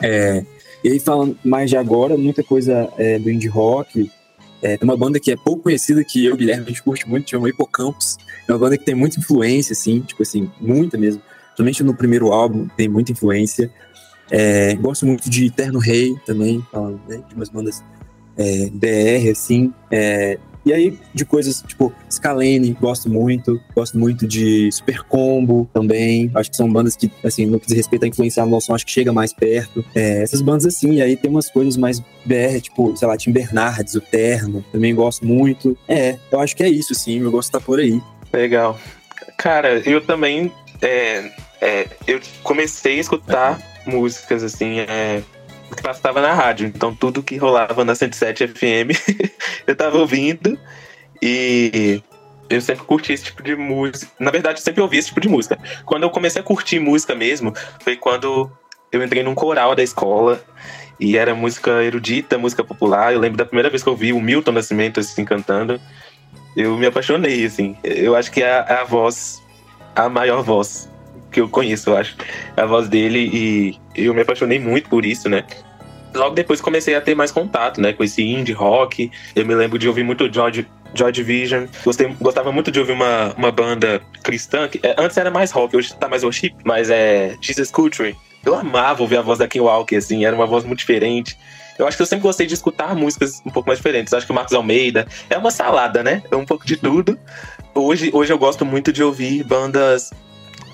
É, e aí, falando mais de agora, muita coisa é, do indie rock. É, tem uma banda que é pouco conhecida, que eu Guilherme, a gente curte muito, chama Hipocampus. É uma banda que tem muita influência, assim, tipo assim, muita mesmo. Principalmente no primeiro álbum, tem muita influência. É, gosto muito de Terno Rei também, falando, né, de umas bandas é, BR, assim. É, e aí, de coisas tipo Scalene, gosto muito. Gosto muito de Super Combo também. Acho que são bandas que, assim, no que diz respeito a influenciar no som, acho que chega mais perto. É, essas bandas assim, e aí tem umas coisas mais BR, tipo, sei lá, Tim Bernardes, o Terno, também gosto muito. É, eu acho que é isso, sim, meu gosto tá por aí. Legal. Cara, eu também. É, é, eu comecei a escutar músicas, assim, é, passava na rádio. Então, tudo que rolava na 107 FM, eu tava ouvindo. E eu sempre curti esse tipo de música. Na verdade, eu sempre ouvi esse tipo de música. Quando eu comecei a curtir música mesmo, foi quando eu entrei num coral da escola. E era música erudita, música popular. Eu lembro da primeira vez que eu vi o Milton Nascimento assim cantando. Eu me apaixonei, assim. Eu acho que é a, a voz, a maior voz que eu conheço, eu acho. A voz dele e eu me apaixonei muito por isso, né? Logo depois comecei a ter mais contato, né, com esse indie rock. Eu me lembro de ouvir muito George, Joy Division. Gostei, gostava muito de ouvir uma, uma banda cristã, que é, antes era mais rock, hoje tá mais worship, mas é Jesus Culture. Eu amava ouvir a voz da Kim Walker, assim, era uma voz muito diferente. Eu acho que eu sempre gostei de escutar músicas um pouco mais diferentes. Acho que o Marcos Almeida é uma salada, né? É um pouco de tudo. Hoje, hoje eu gosto muito de ouvir bandas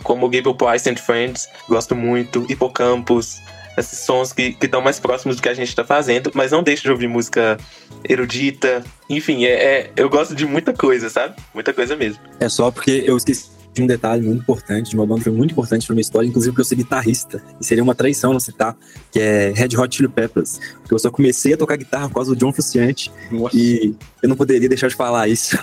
como Gable Price and Friends, gosto muito, Hipocampus, esses sons que estão mais próximos do que a gente está fazendo, mas não deixo de ouvir música erudita, enfim, é, é, eu gosto de muita coisa, sabe? Muita coisa mesmo. É só porque eu esqueci de um detalhe muito importante, de uma banda que foi muito importante para minha história, inclusive porque eu sou guitarrista, e seria uma traição não citar, que é Red Hot Chili Peppers, porque eu só comecei a tocar guitarra por causa do John Frusciante, e eu não poderia deixar de falar isso.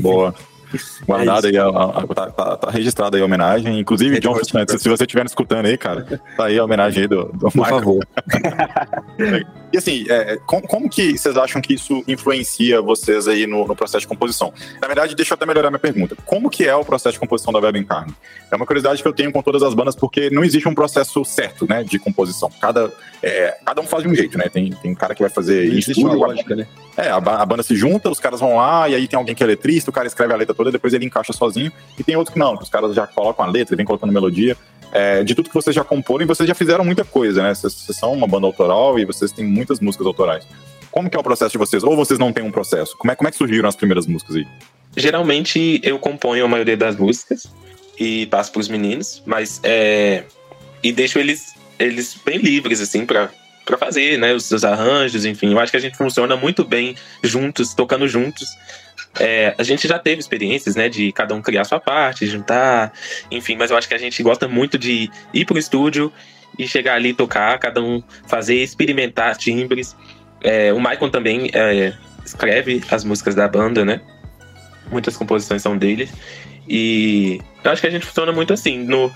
Boa. Guardado é aí, a, a, tá, tá, tá registrado aí a homenagem. Inclusive, é John Frusciante, se você estiver escutando aí, cara, tá aí a homenagem aí do, do Por Michael. favor. E assim, é, como, como, que vocês acham que isso influencia vocês aí no, no, processo de composição? Na verdade, deixa eu até melhorar minha pergunta. Como que é o processo de composição da Verbo em Carne? É uma curiosidade que eu tenho com todas as bandas, porque não existe um processo certo, né, de composição. Cada, é, cada um faz de um jeito, né? Tem, tem um cara que vai fazer isso. Existe uma lógica, né? É, a, a, banda se junta, os caras vão lá, e aí tem alguém que é letrista, o cara escreve a letra toda, depois ele encaixa sozinho, e tem outro que não, os caras já colocam a letra, vem colocando melodia é, de tudo que vocês já comporam, vocês já fizeram muita coisa, né? Vocês, vocês, são uma banda autoral e vocês têm muitas músicas autorais. Como que é o processo de vocês? Ou vocês não têm um processo? Como é, como é que surgiram as primeiras músicas aí? Geralmente eu componho a maioria das músicas e passo para os meninos, mas é, e deixo eles eles bem livres assim para para fazer, né, os seus arranjos, enfim. Eu acho que a gente funciona muito bem juntos, tocando juntos. É, a gente já teve experiências, né, de cada um criar sua parte, juntar, enfim, mas eu acho que a gente gosta muito de ir pro estúdio e chegar ali tocar, cada um fazer, experimentar timbres. É, o Michael também é, escreve as músicas da banda, né? Muitas composições são dele. E eu acho que a gente funciona muito assim, no,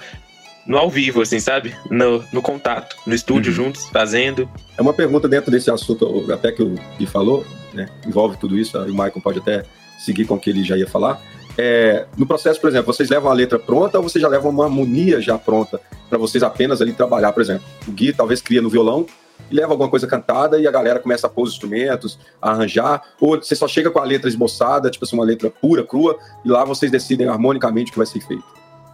no ao vivo, assim, sabe? No, no contato, no estúdio uhum. juntos, fazendo. É uma pergunta dentro desse assunto, até que o Gui falou, né? Envolve tudo isso, o Michael pode até seguir com o que ele já ia falar. É, no processo, por exemplo, vocês levam a letra pronta ou vocês já levam uma harmonia já pronta para vocês apenas ali trabalhar, por exemplo? O Gui talvez cria no violão e leva alguma coisa cantada e a galera começa a pôr os instrumentos, a arranjar, ou você só chega com a letra esboçada, tipo assim, uma letra pura, crua, e lá vocês decidem harmonicamente o que vai ser feito.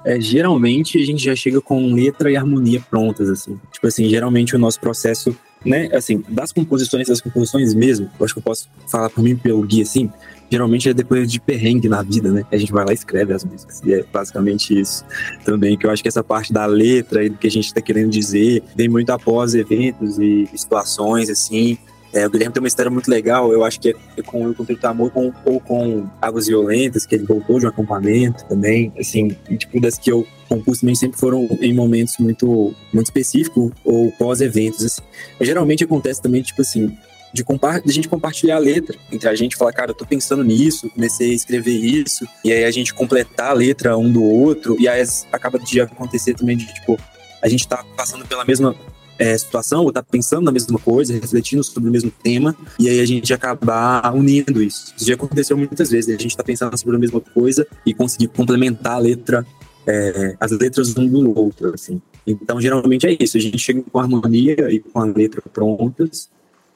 É, geralmente a gente já chega com letra e harmonia prontas, assim. Tipo assim, geralmente o nosso processo, né, assim, das composições, das composições mesmo, eu acho que eu posso falar por mim pelo Gui, assim, geralmente é depois de perrengue na vida, né? A gente vai lá e escreve as músicas. E é basicamente isso também, que eu acho que essa parte da letra e do que a gente está querendo dizer vem muito após eventos e situações, assim. É, o Guilherme tem uma história muito legal, eu acho que é, é com o Conflito Amor com, ou com Águas Violentas, que ele voltou de um acampamento também, assim, tipo, das que eu compus também sempre foram em momentos muito, muito específicos ou pós-eventos, assim. Geralmente acontece também, tipo assim, de, de gente compartilhar a letra entre a gente, falar, cara, eu tô pensando nisso, comecei a escrever isso, e aí a gente completar a letra um do outro, e aí acaba de acontecer também de, tipo, a gente tá passando pela mesma é, situação, ou tá pensando na mesma coisa, refletindo sobre o mesmo tema, e aí a gente acabar unindo isso. Isso já aconteceu muitas vezes, a gente tá pensando sobre a mesma coisa e conseguir complementar a letra, é, as letras um do outro, assim. Então, geralmente é isso, a gente chega com a harmonia e com a letra prontas,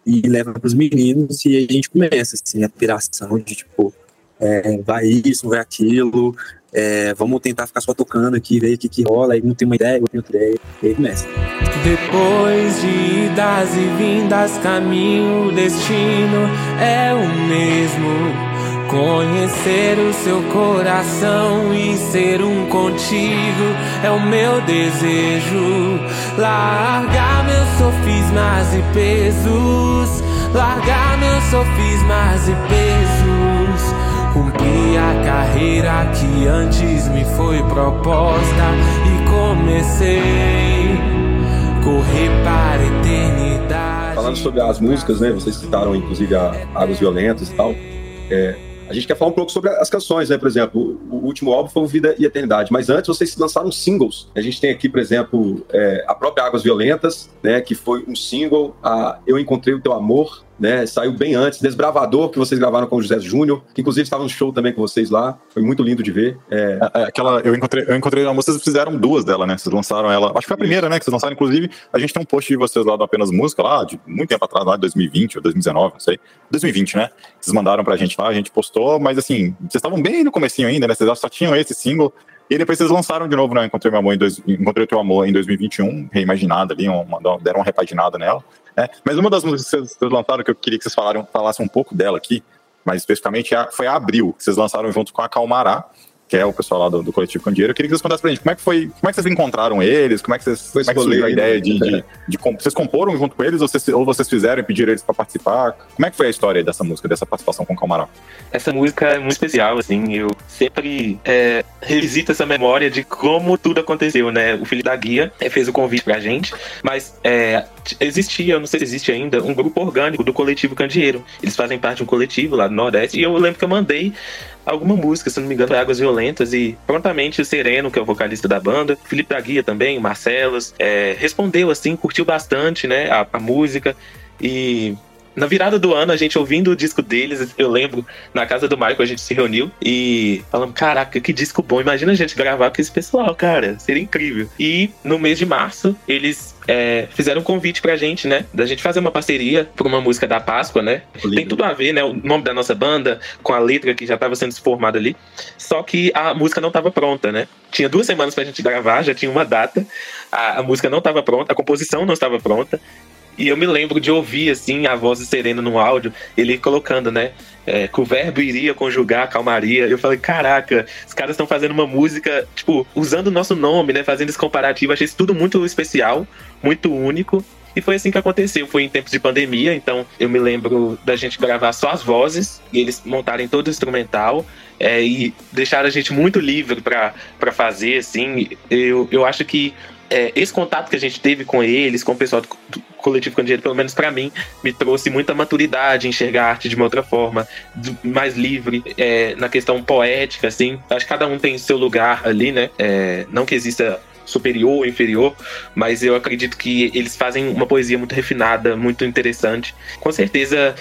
e leva para os meninos e a gente começa assim a piração de tipo é, vai isso, vai aquilo, é, vamos tentar ficar só tocando aqui, ver o que, que rola, aí não tem uma ideia, eu tenho outra ideia, e aí começa. Depois de idas e vindas, caminho, destino é o mesmo. Conhecer o seu coração e ser um contigo é o meu desejo. Largar meus sofismas e pesos, largar meus sofismas e pesos. Cumprir a carreira que antes me foi proposta e comecei correr para a eternidade. Falando sobre as músicas, né? Vocês citaram inclusive a Águas Violentas e tal. É, a gente quer falar um pouco sobre as canções, né? Por exemplo, o último álbum foi Vida e Eternidade, mas antes vocês lançaram singles. A gente tem aqui, por exemplo, é, a própria Águas Violentas, né? Que foi um single, a Eu Encontrei o Teu Amor, né? Saiu bem antes. Desbravador, que vocês gravaram com o José Júnior, que inclusive estava no show também com vocês lá. Foi muito lindo de ver. É... É, é aquela, eu encontrei, eu encontrei uma música, vocês fizeram duas dela, né? Vocês lançaram ela. Acho que foi a primeira, né? Que vocês lançaram, inclusive. A gente tem um post de vocês lá do Apenas Música, lá, de muito tempo atrás, lá de 2020 ou 2019, não sei. 2020, né? Vocês mandaram pra gente lá, a gente postou, mas assim, vocês estavam bem no comecinho ainda, né? Vocês só tinham esse single. E depois vocês lançaram de novo, né? Encontrei meu amor em dois, Encontrei teu amor em 2021, reimaginada ali, uma, deram uma repaginada nela. Né? Mas uma das músicas que vocês lançaram, que eu queria que vocês falaram, falassem um pouco dela aqui, mais especificamente, é foi a Abril, que vocês lançaram junto com a Calmará, que é o pessoal lá do, do Coletivo Candeeiro. Eu queria que vocês contassem pra gente como é que foi, como é que vocês encontraram eles, como é que vocês como é que a ideia de, de, de, de, Vocês comporam junto com eles ou vocês, ou vocês fizeram e pediram eles para participar? Como é que foi a história dessa música, dessa participação com o Calmará? Essa música é muito especial, assim, eu sempre é, revisito essa memória de como tudo aconteceu, né? O filho da guia é, fez o convite pra gente, mas é, existia, eu não sei se existe ainda, um grupo orgânico do Coletivo Candeeiro. Eles fazem parte de um coletivo lá do Nordeste, e eu lembro que eu mandei alguma música, se não me engano, Águas Violentas, e prontamente o Sereno, que é o vocalista da banda, Felipe da Guia também, Marcelos, é, respondeu assim, curtiu bastante, né, a, a música. E na virada do ano, a gente ouvindo o disco deles, eu lembro, na casa do Michael, a gente se reuniu e falamos: caraca, que disco bom. Imagina a gente gravar com esse pessoal, cara. Seria incrível. E no mês de março, eles é, fizeram um convite pra gente, né? Da gente fazer uma parceria por uma música da Páscoa, né? Lindo. Tem tudo a ver, né? O nome da nossa banda, com a letra que já estava sendo formada ali. Só que a música não estava pronta, né? Tinha duas semanas pra gente gravar, já tinha uma data. A, a música não estava pronta, a composição não estava pronta. E eu me lembro de ouvir, assim, a voz de Serena no áudio, ele colocando, né? É, que o verbo iria conjugar calmaria. Eu falei, caraca, os caras estão fazendo uma música, tipo, usando o nosso nome, né? Fazendo esse comparativo. Achei isso tudo muito especial, muito único. E foi assim que aconteceu. Foi em tempos de pandemia, então eu me lembro da gente gravar só as vozes e eles montarem todo o instrumental. É, e deixaram a gente muito livre para fazer, assim. Eu, eu acho que é, esse contato que a gente teve com eles, com o pessoal do, do coletivo Candeeiro, pelo menos para mim, me trouxe muita maturidade, enxergar a arte de uma outra forma, mais livre, é, na questão poética, assim. Acho que cada um tem seu lugar ali, né? É, não que exista superior ou inferior, mas eu acredito que eles fazem uma poesia muito refinada, muito interessante. Com certeza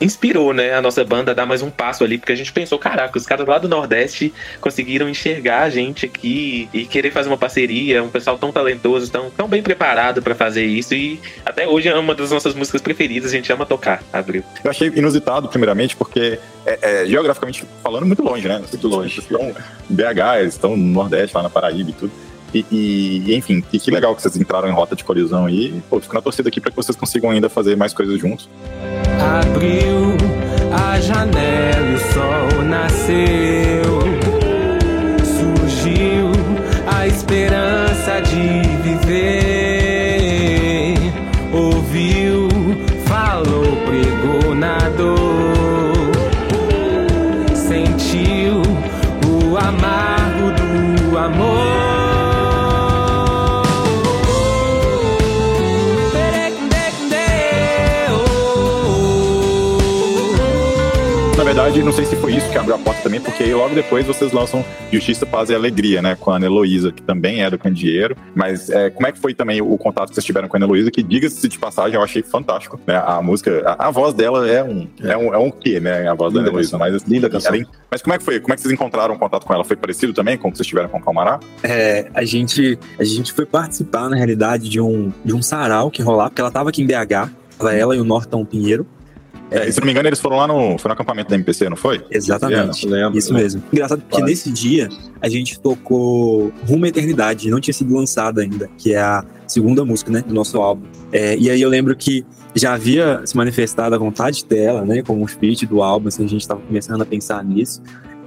inspirou, né, a nossa banda a dar mais um passo ali, porque a gente pensou, caraca, os caras lá do Nordeste conseguiram enxergar a gente aqui e querer fazer uma parceria, um pessoal tão talentoso, tão, tão bem preparado para fazer isso e até hoje é uma das nossas músicas preferidas, a gente ama tocar, Abril. Eu achei inusitado, primeiramente, porque é, é, geograficamente falando, muito longe, né? Muito longe. Estão BH, eles estão no Nordeste, lá na Paraíba e tudo. E, e, enfim, e que legal que vocês entraram em rota de colisão aí. Pô, fico na torcida aqui para que vocês consigam ainda fazer mais coisas juntos. Abriu a janela e o sol nasceu. Surgiu a esperança de viver. Ouviu, falou, pregou na dor. Verdade, não sei se foi isso que abriu a porta também, porque aí logo depois vocês lançam Justiça, Paz e Alegria, né? Com a Ana Heloísa, que também é do Candeeiro. Mas é, como é que foi também o contato que vocês tiveram com a Ana Heloísa? Que, diga-se de passagem, eu achei fantástico. Né? A música, a, a voz dela é um, é. um, é um quê, né? A voz Linda da Ana Heloísa. Mas, assim, Linda canção. Ela, mas como é que foi? Como é que vocês encontraram o contato com ela? Foi parecido também com o que vocês tiveram com o Calmará? É, a gente, a gente foi participar, na realidade, de um, de um sarau que rolava, porque ela tava aqui em BH, ela e o Norton Pinheiro. É, se não me engano, eles foram lá no, foi no acampamento da MPC, não foi? Exatamente. Lembro, Isso mesmo. Engraçado porque Quase. nesse dia a gente tocou Rumo à Eternidade, não tinha sido lançada ainda, que é a segunda música, né, do nosso álbum. É, e aí eu lembro que já havia se manifestado a vontade dela, né, como um feat do álbum, assim, a gente estava começando a pensar nisso.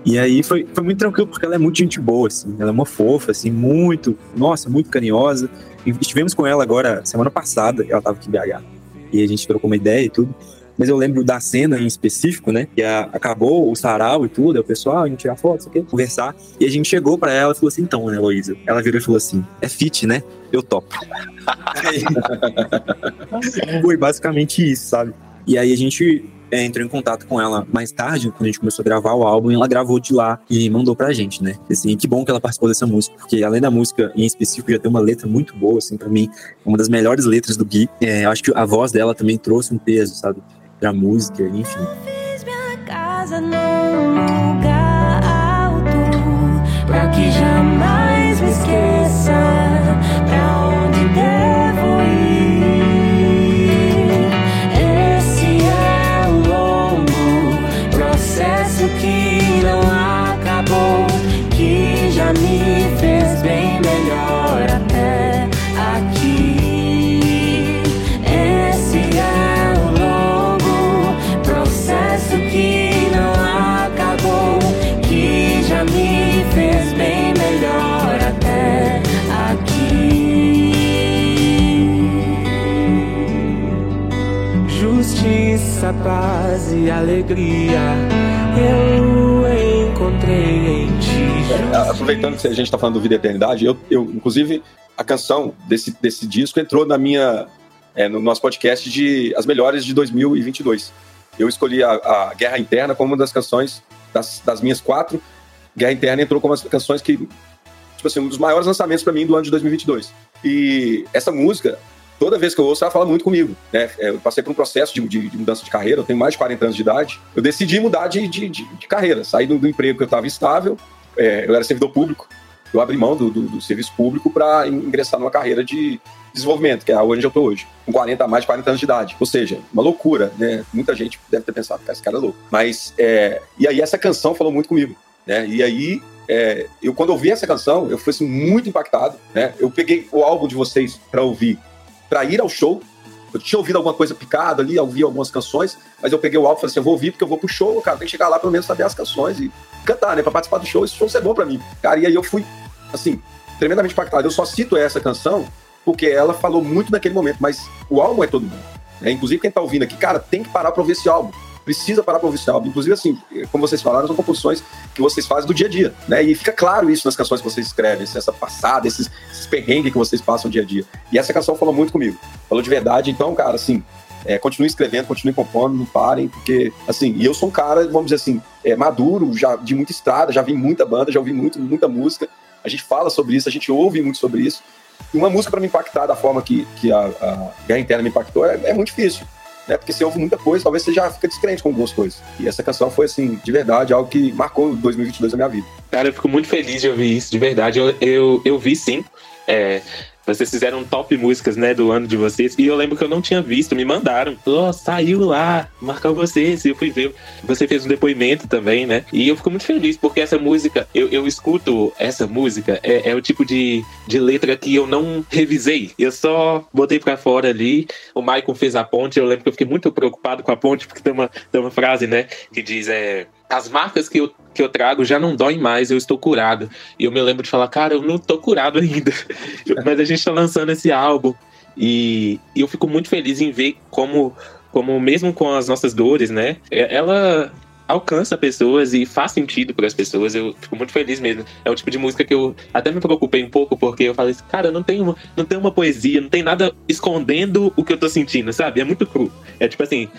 E aí foi, foi muito tranquilo, porque ela é muito gente boa, assim. Ela é uma fofa, assim, muito, nossa, muito carinhosa. E estivemos com ela agora, semana passada, ela estava aqui em BH. E a gente trocou uma ideia e tudo mas eu lembro da cena em específico, né? Que a, acabou o sarau e tudo, o pessoal, a gente tirar foto, isso aqui, conversar. E a gente chegou pra ela e falou assim: então, né, Luísa? Ela virou e falou assim: é fit, né? Eu topo. Foi basicamente isso, sabe? E aí a gente é, entrou em contato com ela mais tarde, quando a gente começou a gravar o álbum, e ela gravou de lá e mandou pra gente, né? Assim, que bom que ela participou dessa música, porque além da música em específico, já tem uma letra muito boa, assim, pra mim, uma das melhores letras do Gui. É, acho que a voz dela também trouxe um peso, sabe? Pra música, enfim. Fiz minha casa num lugar alto, pra que jamais me esqueça pra onde devo ir. Esse é o longo processo que não acabou, que já me paz e alegria, eu encontrei em ti. É, aproveitando que a gente está falando do Vida e Eternidade, eu, eu, inclusive, a canção desse, desse disco entrou na minha, é, no nosso podcast de as melhores de 2022 eu escolhi a, a, Guerra Interna como uma das canções, das, das, minhas quatro, Guerra Interna entrou como as canções que, tipo assim, um dos maiores lançamentos para mim do ano de 2022. E essa música, toda vez que eu ouço, ela fala muito comigo. Né? É, eu passei por um processo de, de, de, mudança de carreira, eu tenho mais de 40 anos de idade. Eu decidi mudar de, de, carreira, sair do, do, emprego que eu estava estável, é, eu era servidor público, eu abri mão do, do, do serviço público para ingressar numa carreira de desenvolvimento, que é onde eu estou hoje, com 40, mais de 40 anos de idade. Ou seja, uma loucura, né? Muita gente deve ter pensado, que esse cara é louco. Mas, é, e aí essa canção falou muito comigo, né? E aí, é, eu quando ouvi essa canção, eu fui assim, muito impactado, né? Eu peguei o álbum de vocês para ouvir, para ir ao show, eu tinha ouvido alguma coisa picada ali, ouvi algumas canções, mas eu peguei o álbum e falei assim: eu vou ouvir porque eu vou pro show, cara, tem que chegar lá pelo menos saber as canções e cantar, né? Pra participar do show, esse show ser bom pra mim. Cara, e aí eu fui, assim, tremendamente impactado. Eu só cito essa canção porque ela falou muito naquele momento, mas o álbum é todo mundo. Né? Inclusive, quem tá ouvindo aqui, cara, tem que parar pra ouvir esse álbum. Precisa parar pra ouvir esse álbum. Inclusive, assim, como vocês falaram, são composições que vocês fazem do dia a dia, né? E fica claro isso nas canções que vocês escrevem, essa passada, esses, esses perrengues que vocês passam dia a dia. E essa canção falou muito comigo. Falou de verdade. Então, cara, assim, é, continue escrevendo, continue compondo, não parem, porque, assim, e eu sou um cara, vamos dizer assim, é, maduro, já de muita estrada, já vi muita banda, já ouvi muito, muita música, a gente fala sobre isso, a gente ouve muito sobre isso, e uma música para me impactar da forma que, que a, a Guerra Interna me impactou é, é muito difícil. Né? Porque você ouve muita coisa, talvez você já fica descrente com algumas coisas. E essa canção foi, assim, de verdade, algo que marcou 2022 na minha vida. Cara, eu fico muito feliz de ouvir isso, de verdade. Eu, eu, eu vi sim. É, vocês fizeram top músicas, né, do ano de vocês. E eu lembro que eu não tinha visto, me mandaram. Oh, saiu lá, marcou vocês. E eu fui ver. Você fez um depoimento também, né? E eu fico muito feliz, porque essa música, eu, eu escuto essa música, é, é o tipo de, de letra que eu não revisei. Eu só botei pra fora ali. O Michael fez a ponte. Eu lembro que eu fiquei muito preocupado com a ponte, porque tem uma, tem uma frase, né, que diz: é as marcas que eu, que eu trago já não doem mais, eu estou curado. E eu me lembro de falar, cara, eu não estou curado ainda. Mas a gente está lançando esse álbum. E, e, eu fico muito feliz em ver como, como mesmo com as nossas dores, né? Ela alcança pessoas e faz sentido para as pessoas. Eu fico muito feliz mesmo. É o tipo de música que eu até me preocupei um pouco, porque eu falei assim, cara, não tem uma, não tem uma poesia, não tem nada escondendo o que eu tô sentindo, sabe? É muito cru. É tipo assim,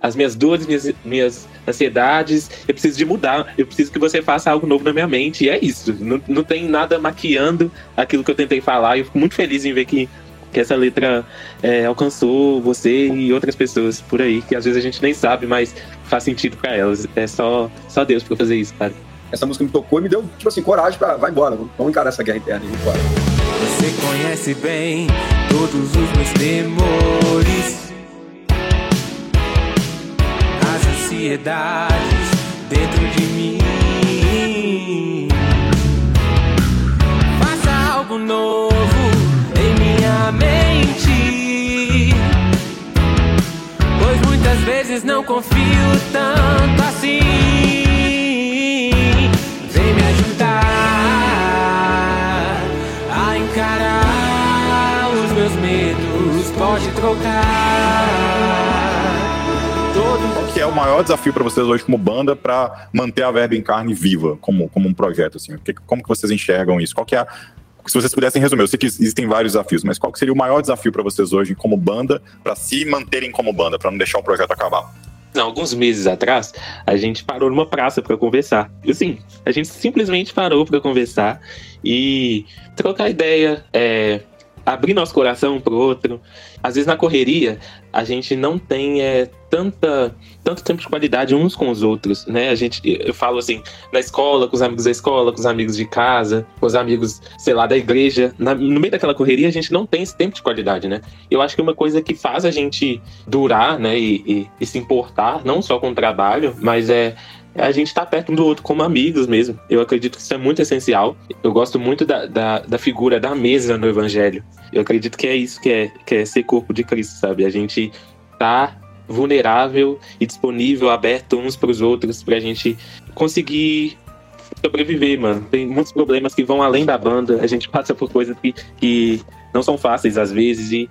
as minhas dores, minhas, minhas ansiedades. Eu preciso de mudar. Eu preciso que você faça algo novo na minha mente. E é isso. Não, não tem nada maquiando aquilo que eu tentei falar. E eu fico muito feliz em ver que, que essa letra é, alcançou você e outras pessoas por aí, que às vezes a gente nem sabe, mas faz sentido para elas. É só, só Deus pra fazer isso, cara. Essa música me tocou e me deu, tipo assim, coragem pra. Vai embora, vamos encarar essa guerra interna e embora. Você conhece bem todos os meus temores. Ansiedades dentro de mim. Faça algo novo em minha mente. Pois muitas vezes não confio tanto assim. Vem me ajudar a encarar os meus medos. Pode trocar o maior desafio para vocês hoje como banda para manter a Verba em Carne viva como, como um projeto? Assim? Como que vocês enxergam isso? Qual que é a, se vocês pudessem resumir, eu sei que existem vários desafios, mas qual seria o maior desafio para vocês hoje como banda, para se manterem como banda, para não deixar o projeto acabar? Não, alguns meses atrás, a gente parou numa praça para conversar. Assim, a gente simplesmente parou para conversar e trocar ideia, é, abrir nosso coração um pro outro. Às vezes na correria, a gente não tem é, tanta, tanto tempo de qualidade uns com os outros, né? A gente, eu falo assim, na escola, com os amigos da escola, com os amigos de casa, com os amigos, sei lá, da igreja. Na, no meio daquela correria, a gente não tem esse tempo de qualidade, né? Eu acho que uma coisa que faz a gente durar, né, e, e, e se importar, não só com o trabalho, mas é a gente estar tá perto um do outro como amigos mesmo. Eu acredito que isso é muito essencial. Eu gosto muito da, da, da, figura da mesa no Evangelho. Eu acredito que é isso que é, que é ser corpo de Cristo, sabe? A gente tá vulnerável e disponível, aberto uns para os outros, para a gente conseguir sobreviver, mano. Tem muitos problemas que vão além da banda. A gente passa por coisas que, que não são fáceis às vezes. E,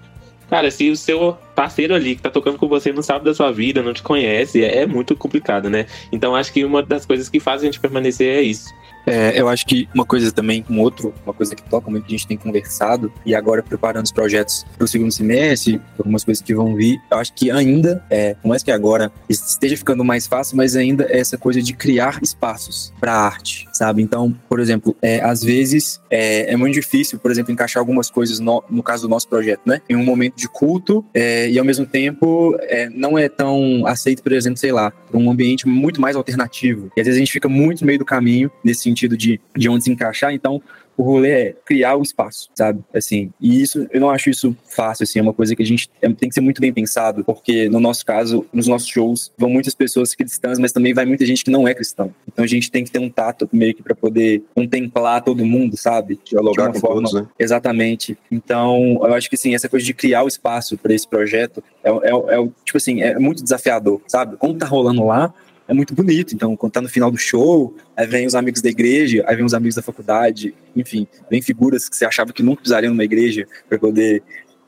cara, se o seu parceiro ali que tá tocando com você não sabe da sua vida, não te conhece, é, é muito complicado, né? Então acho que uma das coisas que faz a gente permanecer é isso. É, eu acho que uma coisa também, um outro, uma coisa que toca muito, que a gente tem conversado, e agora preparando os projetos para o segundo semestre, algumas coisas que vão vir, eu acho que ainda, é, por mais que agora esteja ficando mais fácil, mas ainda é essa coisa de criar espaços para arte, sabe? Então, por exemplo, é, às vezes é, é, muito difícil, por exemplo, encaixar algumas coisas no, no caso do nosso projeto, né? Em um momento de culto é, e ao mesmo tempo é, não é tão aceito, por exemplo, sei lá, um ambiente muito mais alternativo. E às vezes a gente fica muito no meio do caminho nesse sentido de, de onde se encaixar. Então, o rolê é criar o espaço, sabe? Assim, e isso, eu não acho isso fácil, assim, é uma coisa que a gente é, tem que ser muito bem pensado, porque no nosso caso, nos nossos shows, vão muitas pessoas cristãs, mas também vai muita gente que não é cristã. Então a gente tem que ter um tato meio que para poder contemplar todo mundo, sabe? Dialogar com forma, todos, né? Exatamente. Então, eu acho que, sim, essa coisa de criar o espaço para esse projeto é, é, é, tipo assim, é muito desafiador, sabe? Como tá rolando lá, é muito bonito. Então, quando tá no final do show, aí vem os amigos da igreja, aí vem os amigos da faculdade, enfim, vem figuras que você achava que nunca pisariam numa igreja para poder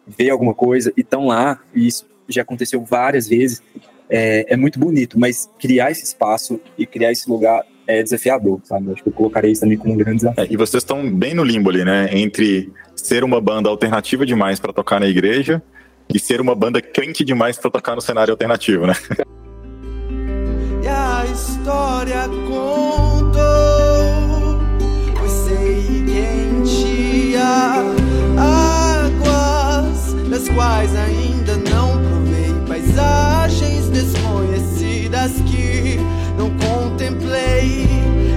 ver alguma coisa e estão lá, e isso já aconteceu várias vezes. É, é, muito bonito, mas criar esse espaço e criar esse lugar é desafiador, sabe? Acho que eu colocaria isso também como um grande desafio. É, e vocês estão bem no limbo ali, né? Entre ser uma banda alternativa demais para tocar na igreja e ser uma banda crente demais para tocar no cenário alternativo, né? história contou, pois sei quem tinha águas das quais ainda não provei, paisagens desconhecidas que não contemplei.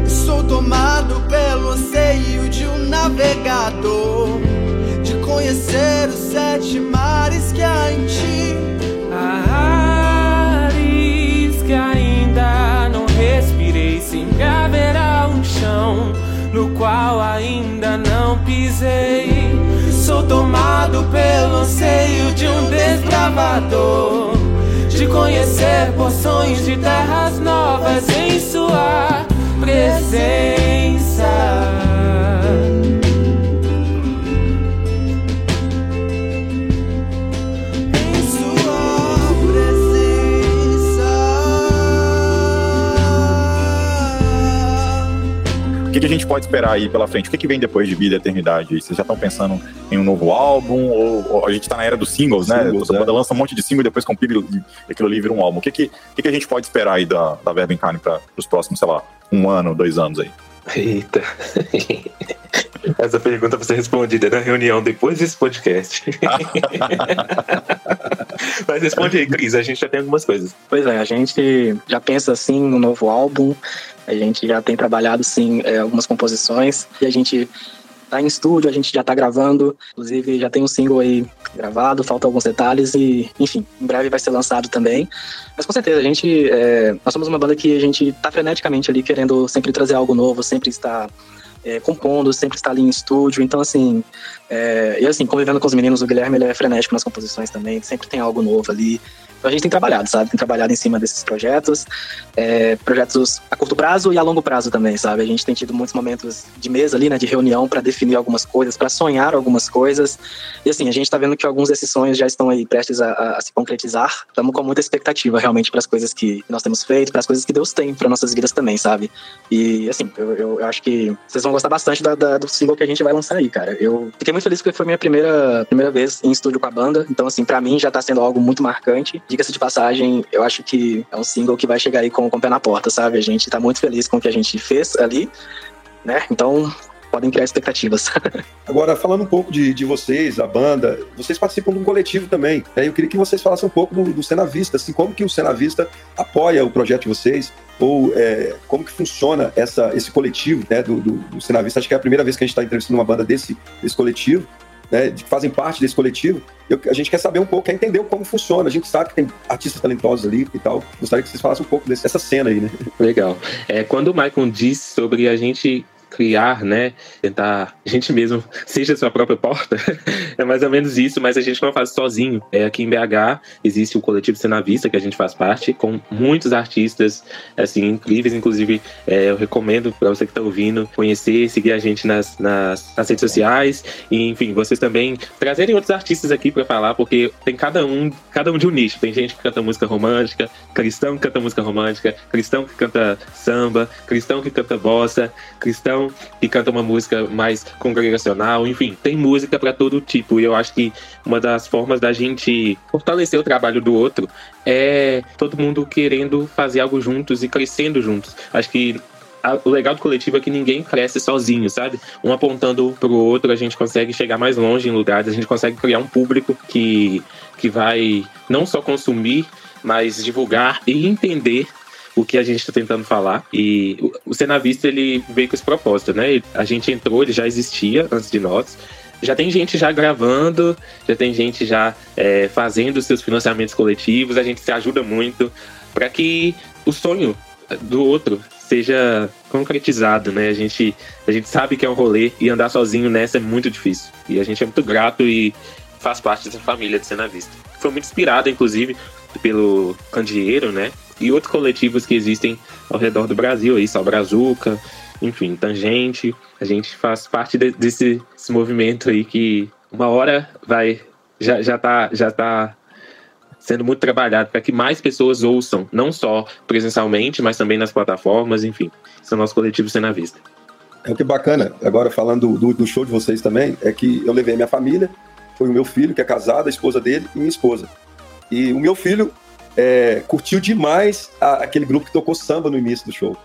Sou tomado pelo anseio de um navegador, de conhecer os sete mares que há em ti. No qual ainda não pisei. Sou tomado pelo anseio de um desbravador, de conhecer porções de terras novas em sua presença. Que, que a gente pode esperar aí pela frente? O que, que vem depois de Vida e Eternidade? Vocês já estão pensando em um novo álbum? Ou, ou a gente está na era dos singles, né? Singles, Toda é. banda lança um monte de single e depois compila e aquilo ali vira um álbum. O que, que, que, que a gente pode esperar aí da, da Verba Carne para os próximos, sei lá, um ano, dois anos aí? Eita. Essa pergunta vai ser respondida na reunião depois desse podcast. Mas responde aí, Cris, a gente já tem algumas coisas. Pois é, a gente já pensa assim no novo álbum, a gente já tem trabalhado sim é, algumas composições e a gente tá em estúdio, a gente já tá gravando, inclusive já tem um single aí gravado, faltam alguns detalhes e, enfim, em breve vai ser lançado também. Mas com certeza, a gente, é, nós somos uma banda que a gente tá freneticamente ali querendo sempre trazer algo novo, sempre estar é, compondo, sempre está ali em estúdio. Então, assim, é, e assim, convivendo com os meninos, o Guilherme ele é frenético nas composições também, sempre tem algo novo ali. A gente tem trabalhado, sabe? Tem trabalhado em cima desses projetos, é, projetos a curto prazo e a longo prazo também, sabe? A gente tem tido muitos momentos de mesa ali, né, de reunião para definir algumas coisas, para sonhar algumas coisas. E assim, a gente está vendo que alguns desses sonhos já estão aí prestes a, a se concretizar. Estamos com muita expectativa realmente para as coisas que nós temos feito, para as coisas que Deus tem para nossas vidas também, sabe? E assim, eu, eu, eu, acho que vocês vão gostar bastante da, da, do single que a gente vai lançar aí, cara. Eu fiquei muito feliz porque foi minha primeira, primeira vez em estúdio com a banda. Então, assim, para mim já está sendo algo muito marcante diga-se de passagem, eu acho que é um single que vai chegar aí com, com o pé na porta, sabe? A gente tá muito feliz com o que a gente fez ali, né? Então, podem criar expectativas. Agora, falando um pouco de, de vocês, a banda, vocês participam de um coletivo também. Né? Eu queria que vocês falassem um pouco do, do Cena Vista, assim, como que o Cena Vista apoia o projeto de vocês, ou é, como que funciona essa, esse coletivo né, do, do, do Cena Vista. Acho que é a primeira vez que a gente está entrevistando uma banda desse, desse coletivo né, que fazem parte desse coletivo. Eu, a gente quer saber um pouco, quer entender como funciona. A gente sabe que tem artistas talentosos ali e tal. Gostaria que vocês falassem um pouco dessa cena aí, né? Legal. É, quando o Michael disse sobre a gente criar, né? Tentar a gente mesmo seja sua própria porta. é mais ou menos isso, mas a gente não faz sozinho. É aqui em BH existe o coletivo Cena Vista que a gente faz parte, com muitos artistas assim incríveis. Inclusive, é, eu recomendo para você que está ouvindo conhecer, seguir a gente nas, nas, nas, redes sociais e, enfim, vocês também trazerem outros artistas aqui para falar, porque tem cada um, cada um de um nicho. Tem gente que canta música romântica, cristão que canta música romântica, cristão que canta samba, cristão que canta bossa, cristão que canta uma música mais congregacional, enfim, tem música para todo tipo. E eu acho que uma das formas da gente fortalecer o trabalho do outro é todo mundo querendo fazer algo juntos e crescendo juntos. Acho que o legal do coletivo é que ninguém cresce sozinho, sabe? Um apontando pro outro, a gente consegue chegar mais longe em lugares, a gente consegue criar um público que, que vai não só consumir, mas divulgar e entender o que a gente está tentando falar. E o Cenavista, ele veio com esse propósito, né? A gente entrou, ele já existia antes de nós. Já tem gente já gravando, já tem gente já é, fazendo seus financiamentos coletivos, a gente se ajuda muito para que o sonho do outro seja concretizado, né? A gente, a gente sabe que é um rolê e andar sozinho nessa é muito difícil. E a gente é muito grato e faz parte dessa família de Cena Vista. Foi muito inspirada, inclusive, pelo Candeeiro, né? E outros coletivos que existem ao redor do Brasil, aí, Salbrazuca, enfim, Tangente. A gente faz parte de, desse, desse movimento aí que uma hora vai. Já, já, tá, já tá sendo muito trabalhado para que mais pessoas ouçam, não só presencialmente, mas também nas plataformas, enfim. Esse é o nosso coletivo Cena Vista. É o que bacana, agora falando do, do, show de vocês também, é que eu levei minha família, foi o meu filho, que é casado, a esposa dele e minha esposa. E o meu filho é, curtiu demais a, aquele grupo que tocou samba no início do show,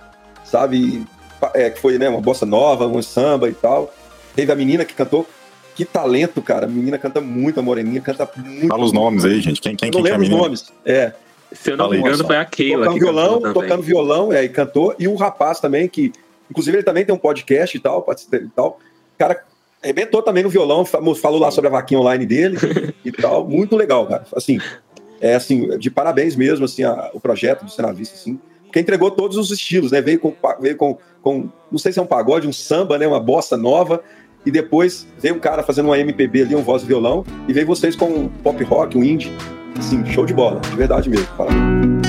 sabe? É, que foi né, uma bossa nova, um samba e tal. Teve a menina que cantou. Que talento, cara. A menina canta muito, a moreninha canta muito. Fala os nomes aí, gente. Quem, quem, quem não lembro os nomes. É. Se eu não me engano, foi a Keila. Tocando violão, tocando violão, é, e cantou. E o rapaz também, que, inclusive, ele também tem um podcast e tal, e tal. Cara, arrebentou também no violão, falou lá sobre a vaquinha online dele e tal. Muito legal, cara. Assim, é assim, de parabéns mesmo, assim, a, o projeto do Senavista, assim, porque entregou todos os estilos, né? Veio com, veio com, com, não sei se é um pagode, um samba, né? Uma bossa nova, e depois veio um cara fazendo uma MPB ali, um voz e violão, e veio vocês com um pop rock, um indie, assim, show de bola, de verdade mesmo. Parabéns.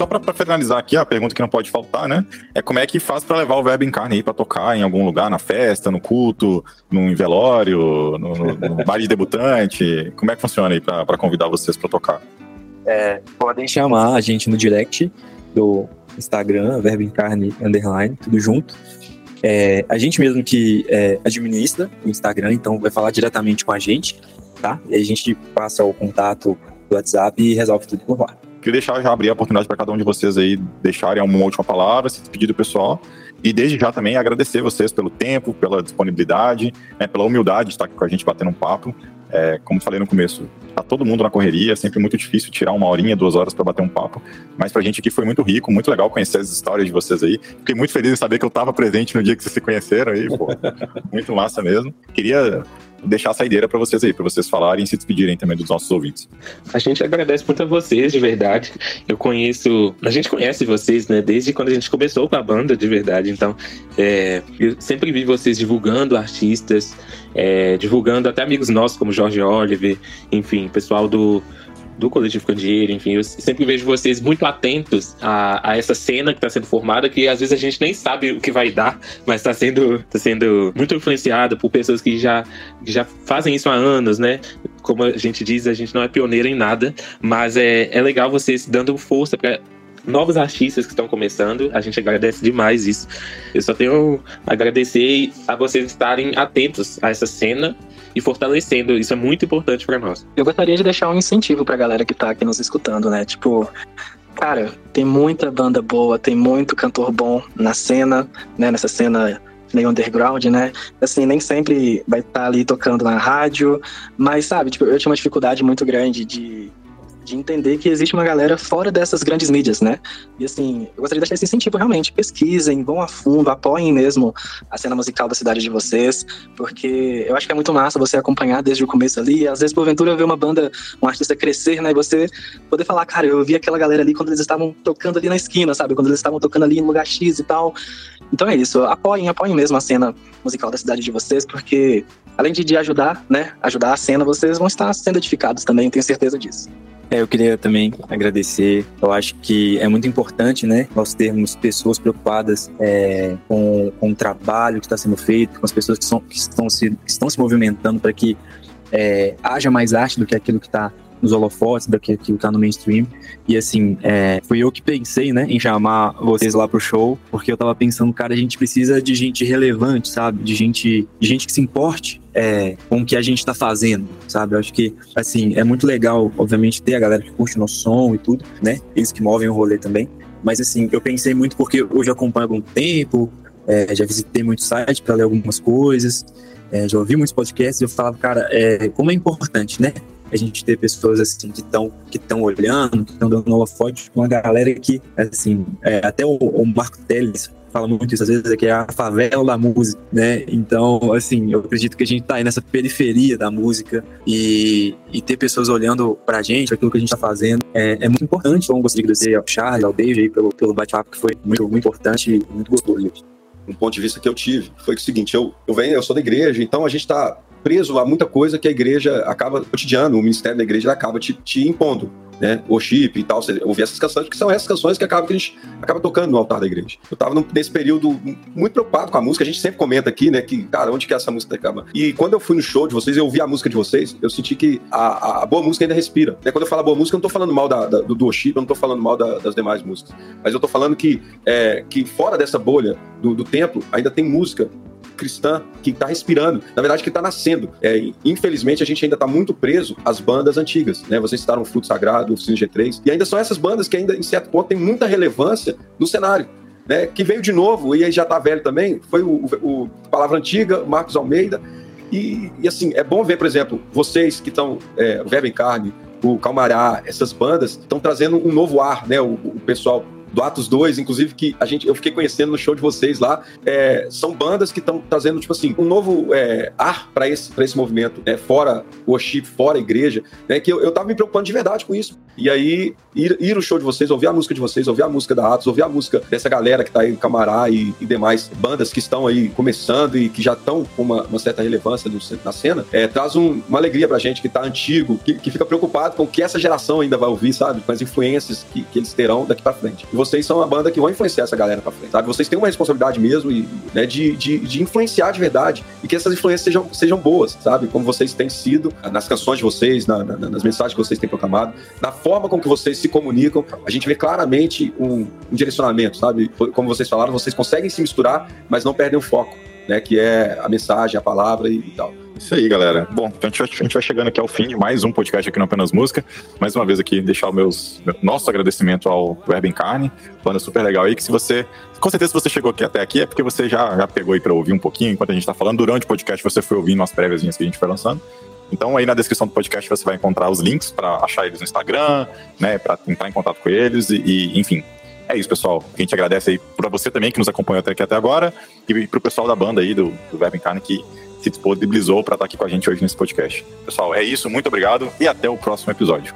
Só para finalizar aqui, a pergunta que não pode faltar, né? É como é que faz para levar o verbo em carne aí para tocar em algum lugar, na festa, no culto, no velório, no, no, no baile de debutante? Como é que funciona aí para convidar vocês para tocar? É, podem chamar a gente no direct do Instagram, verbo em carne, underline, tudo junto. É, a gente mesmo que é, administra o Instagram, então vai falar diretamente com a gente, tá? E a gente passa o contato do WhatsApp e resolve tudo por lá. Queria deixar já abrir a oportunidade para cada um de vocês aí deixarem uma última palavra, se despedir do pessoal. E desde já também agradecer vocês pelo tempo, pela disponibilidade, né, pela humildade de estar aqui com a gente batendo um papo. É, como falei no começo, tá todo mundo na correria, é sempre muito difícil tirar uma horinha, duas horas para bater um papo. Mas pra gente aqui foi muito rico, muito legal conhecer as histórias de vocês aí. Fiquei muito feliz em saber que eu estava presente no dia que vocês se conheceram aí, pô. muito massa mesmo. Queria deixar a saideira para vocês aí, para vocês falarem e se despedirem também dos nossos ouvintes. A gente agradece muito a vocês, de verdade. Eu conheço, a gente conhece vocês, né, desde quando a gente começou com a banda, de verdade. Então, é, eu sempre vi vocês divulgando artistas, é, divulgando até amigos nossos como Jorge Oliver, enfim, pessoal do do Coletivo Candeeiro, enfim, eu sempre vejo vocês muito atentos a, a essa cena que está sendo formada, que às vezes a gente nem sabe o que vai dar, mas está sendo, tá sendo muito influenciado por pessoas que já, que já fazem isso há anos, né? Como a gente diz, a gente não é pioneiro em nada, mas é, é legal vocês dando força para novos artistas que estão começando. A gente agradece demais isso. Eu só tenho a agradecer a vocês estarem atentos a essa cena e fortalecendo. Isso é muito importante para nós. Eu gostaria de deixar um incentivo pra galera que tá aqui nos escutando, né? Tipo, cara, tem muita banda boa, tem muito cantor bom na cena, né? Nessa cena meio underground, né? Assim, nem sempre vai estar tá ali tocando na rádio, mas sabe, tipo, eu tinha uma dificuldade muito grande de de entender que existe uma galera fora dessas grandes mídias, né? E assim, eu gostaria de deixar esse incentivo realmente. Pesquisem, vão a fundo, apoiem mesmo a cena musical da cidade de vocês, porque eu acho que é muito massa você acompanhar desde o começo ali. E às vezes, porventura, ver uma banda, um artista crescer, né? E você poder falar, cara, eu vi aquela galera ali quando eles estavam tocando ali na esquina, sabe? Quando eles estavam tocando ali no lugar X e tal. Então é isso, apoiem, apoiem mesmo a cena musical da cidade de vocês, porque além de, de ajudar, né, ajudar a cena, vocês vão estar sendo edificados também, tenho certeza disso. É, eu queria também agradecer. Eu acho que é muito importante, né, nós termos pessoas preocupadas é, com, com o trabalho que está sendo feito, com as pessoas que, são, que, estão, se, que estão se movimentando para que é, haja mais arte do que aquilo que está nos holofotes, do que tá no mainstream. E assim, é, fui eu que pensei, né, em chamar vocês lá pro show, porque eu tava pensando, cara, a gente precisa de gente relevante, sabe? De gente, de gente que se importe é, com o que a gente tá fazendo, sabe? Eu acho que, assim, é muito legal, obviamente, ter a galera que curte o nosso som e tudo, né? Eles que movem o rolê também. Mas, assim, eu pensei muito porque já acompanho há algum tempo, é, já visitei muitos sites para ler algumas coisas, é, já ouvi muitos podcasts e eu falava, cara, é, como é importante, né? A gente ter pessoas assim que estão que estão olhando, que estão dando holofote, uma galera que, assim, é, até o, o Marco Teles fala muito isso às vezes, é que é a favela da música, né? Então, assim, eu acredito que a gente tá aí nessa periferia da música e, e ter pessoas olhando pra gente, aquilo que a gente tá fazendo, é, é muito importante. Então, gostaria de agradecer ao Charles, ao Dave aí pelo, pelo bate-papo, que foi muito, muito importante e muito gostoso. Um ponto de vista que eu tive foi o seguinte: eu, eu venho, eu sou da igreja, então a gente tá preso a muita coisa que a igreja acaba, cotidiano, o ministério da igreja acaba te, te impondo né, worship e tal, ouvir essas canções, que são essas canções que acabam que a gente acaba tocando no altar da igreja. Eu tava nesse período muito preocupado com a música, a gente sempre comenta aqui, né, que, cara, onde que é essa música acaba? E quando eu fui no show de vocês, eu ouvi a música de vocês, eu senti que a, a boa música ainda respira. Né? Quando eu falo boa música, eu não tô falando mal da, da, do worship, eu não tô falando mal da, das demais músicas, mas eu tô falando que, é, que fora dessa bolha do, do templo, ainda tem música cristã que está respirando, na verdade que está nascendo. É, infelizmente a gente ainda está muito preso às bandas antigas, né? Vocês citaram o Fruto Sagrado, o Cine G3, e ainda são essas bandas que ainda em certo ponto têm muita relevância no cenário. Né, que veio de novo e aí já está velho também, foi o, o, o Palavra Antiga, Marcos Almeida, e, e, assim, é bom ver, por exemplo, vocês que estão, é, o Verbo em Carne, o Calmará, essas bandas, estão trazendo um novo ar, né? O, o pessoal do Atos 2, inclusive, que a gente, eu fiquei conhecendo no show de vocês lá, é, são bandas que estão trazendo, tipo assim, um novo é, ar para esse, esse movimento, né, fora worship, fora igreja, né, que eu, eu tava me preocupando de verdade com isso. E aí, ir, ir no show de vocês, ouvir a música de vocês, ouvir a música da Atos, ouvir a música dessa galera que tá aí, Camará e, e demais bandas que estão aí começando e que já estão com uma, uma, certa relevância na cena, é, traz um, uma alegria pra gente que tá antigo, que, que, fica preocupado com o que essa geração ainda vai ouvir, sabe? Com as influências que, que eles terão daqui para frente. E vocês são uma banda que vão influenciar essa galera pra frente, sabe? Vocês têm uma responsabilidade mesmo e, né, de, de, de, influenciar de verdade e que essas influências sejam, sejam boas, sabe? Como vocês têm sido nas canções de vocês, na, na, nas mensagens que vocês têm proclamado, na forma com que vocês se comunicam, a gente vê claramente um, um direcionamento, sabe? Como vocês falaram, vocês conseguem se misturar, mas não perdem o foco, né? Que é a mensagem, a palavra e, e tal. Isso aí, galera. Bom, então a gente, vai, a gente vai chegando aqui ao fim de mais um podcast aqui no Apenas Música. Mais uma vez aqui, deixar o meus, nosso agradecimento ao Web Carne, banda super legal aí, que se você, com certeza se você chegou aqui até aqui é porque você já, já pegou aí para ouvir um pouquinho enquanto a gente tá falando. Durante o podcast você foi ouvindo as prévias que a gente foi lançando. Então aí na descrição do podcast você vai encontrar os links para achar eles no Instagram, né, para entrar em contato com eles e, e, enfim. É isso, pessoal. A gente agradece aí para você também que nos acompanhou até aqui até agora e para o pessoal da banda aí do, do Carne que se disponibilizou para estar aqui com a gente hoje nesse podcast. Pessoal, é isso, muito obrigado e até o próximo episódio.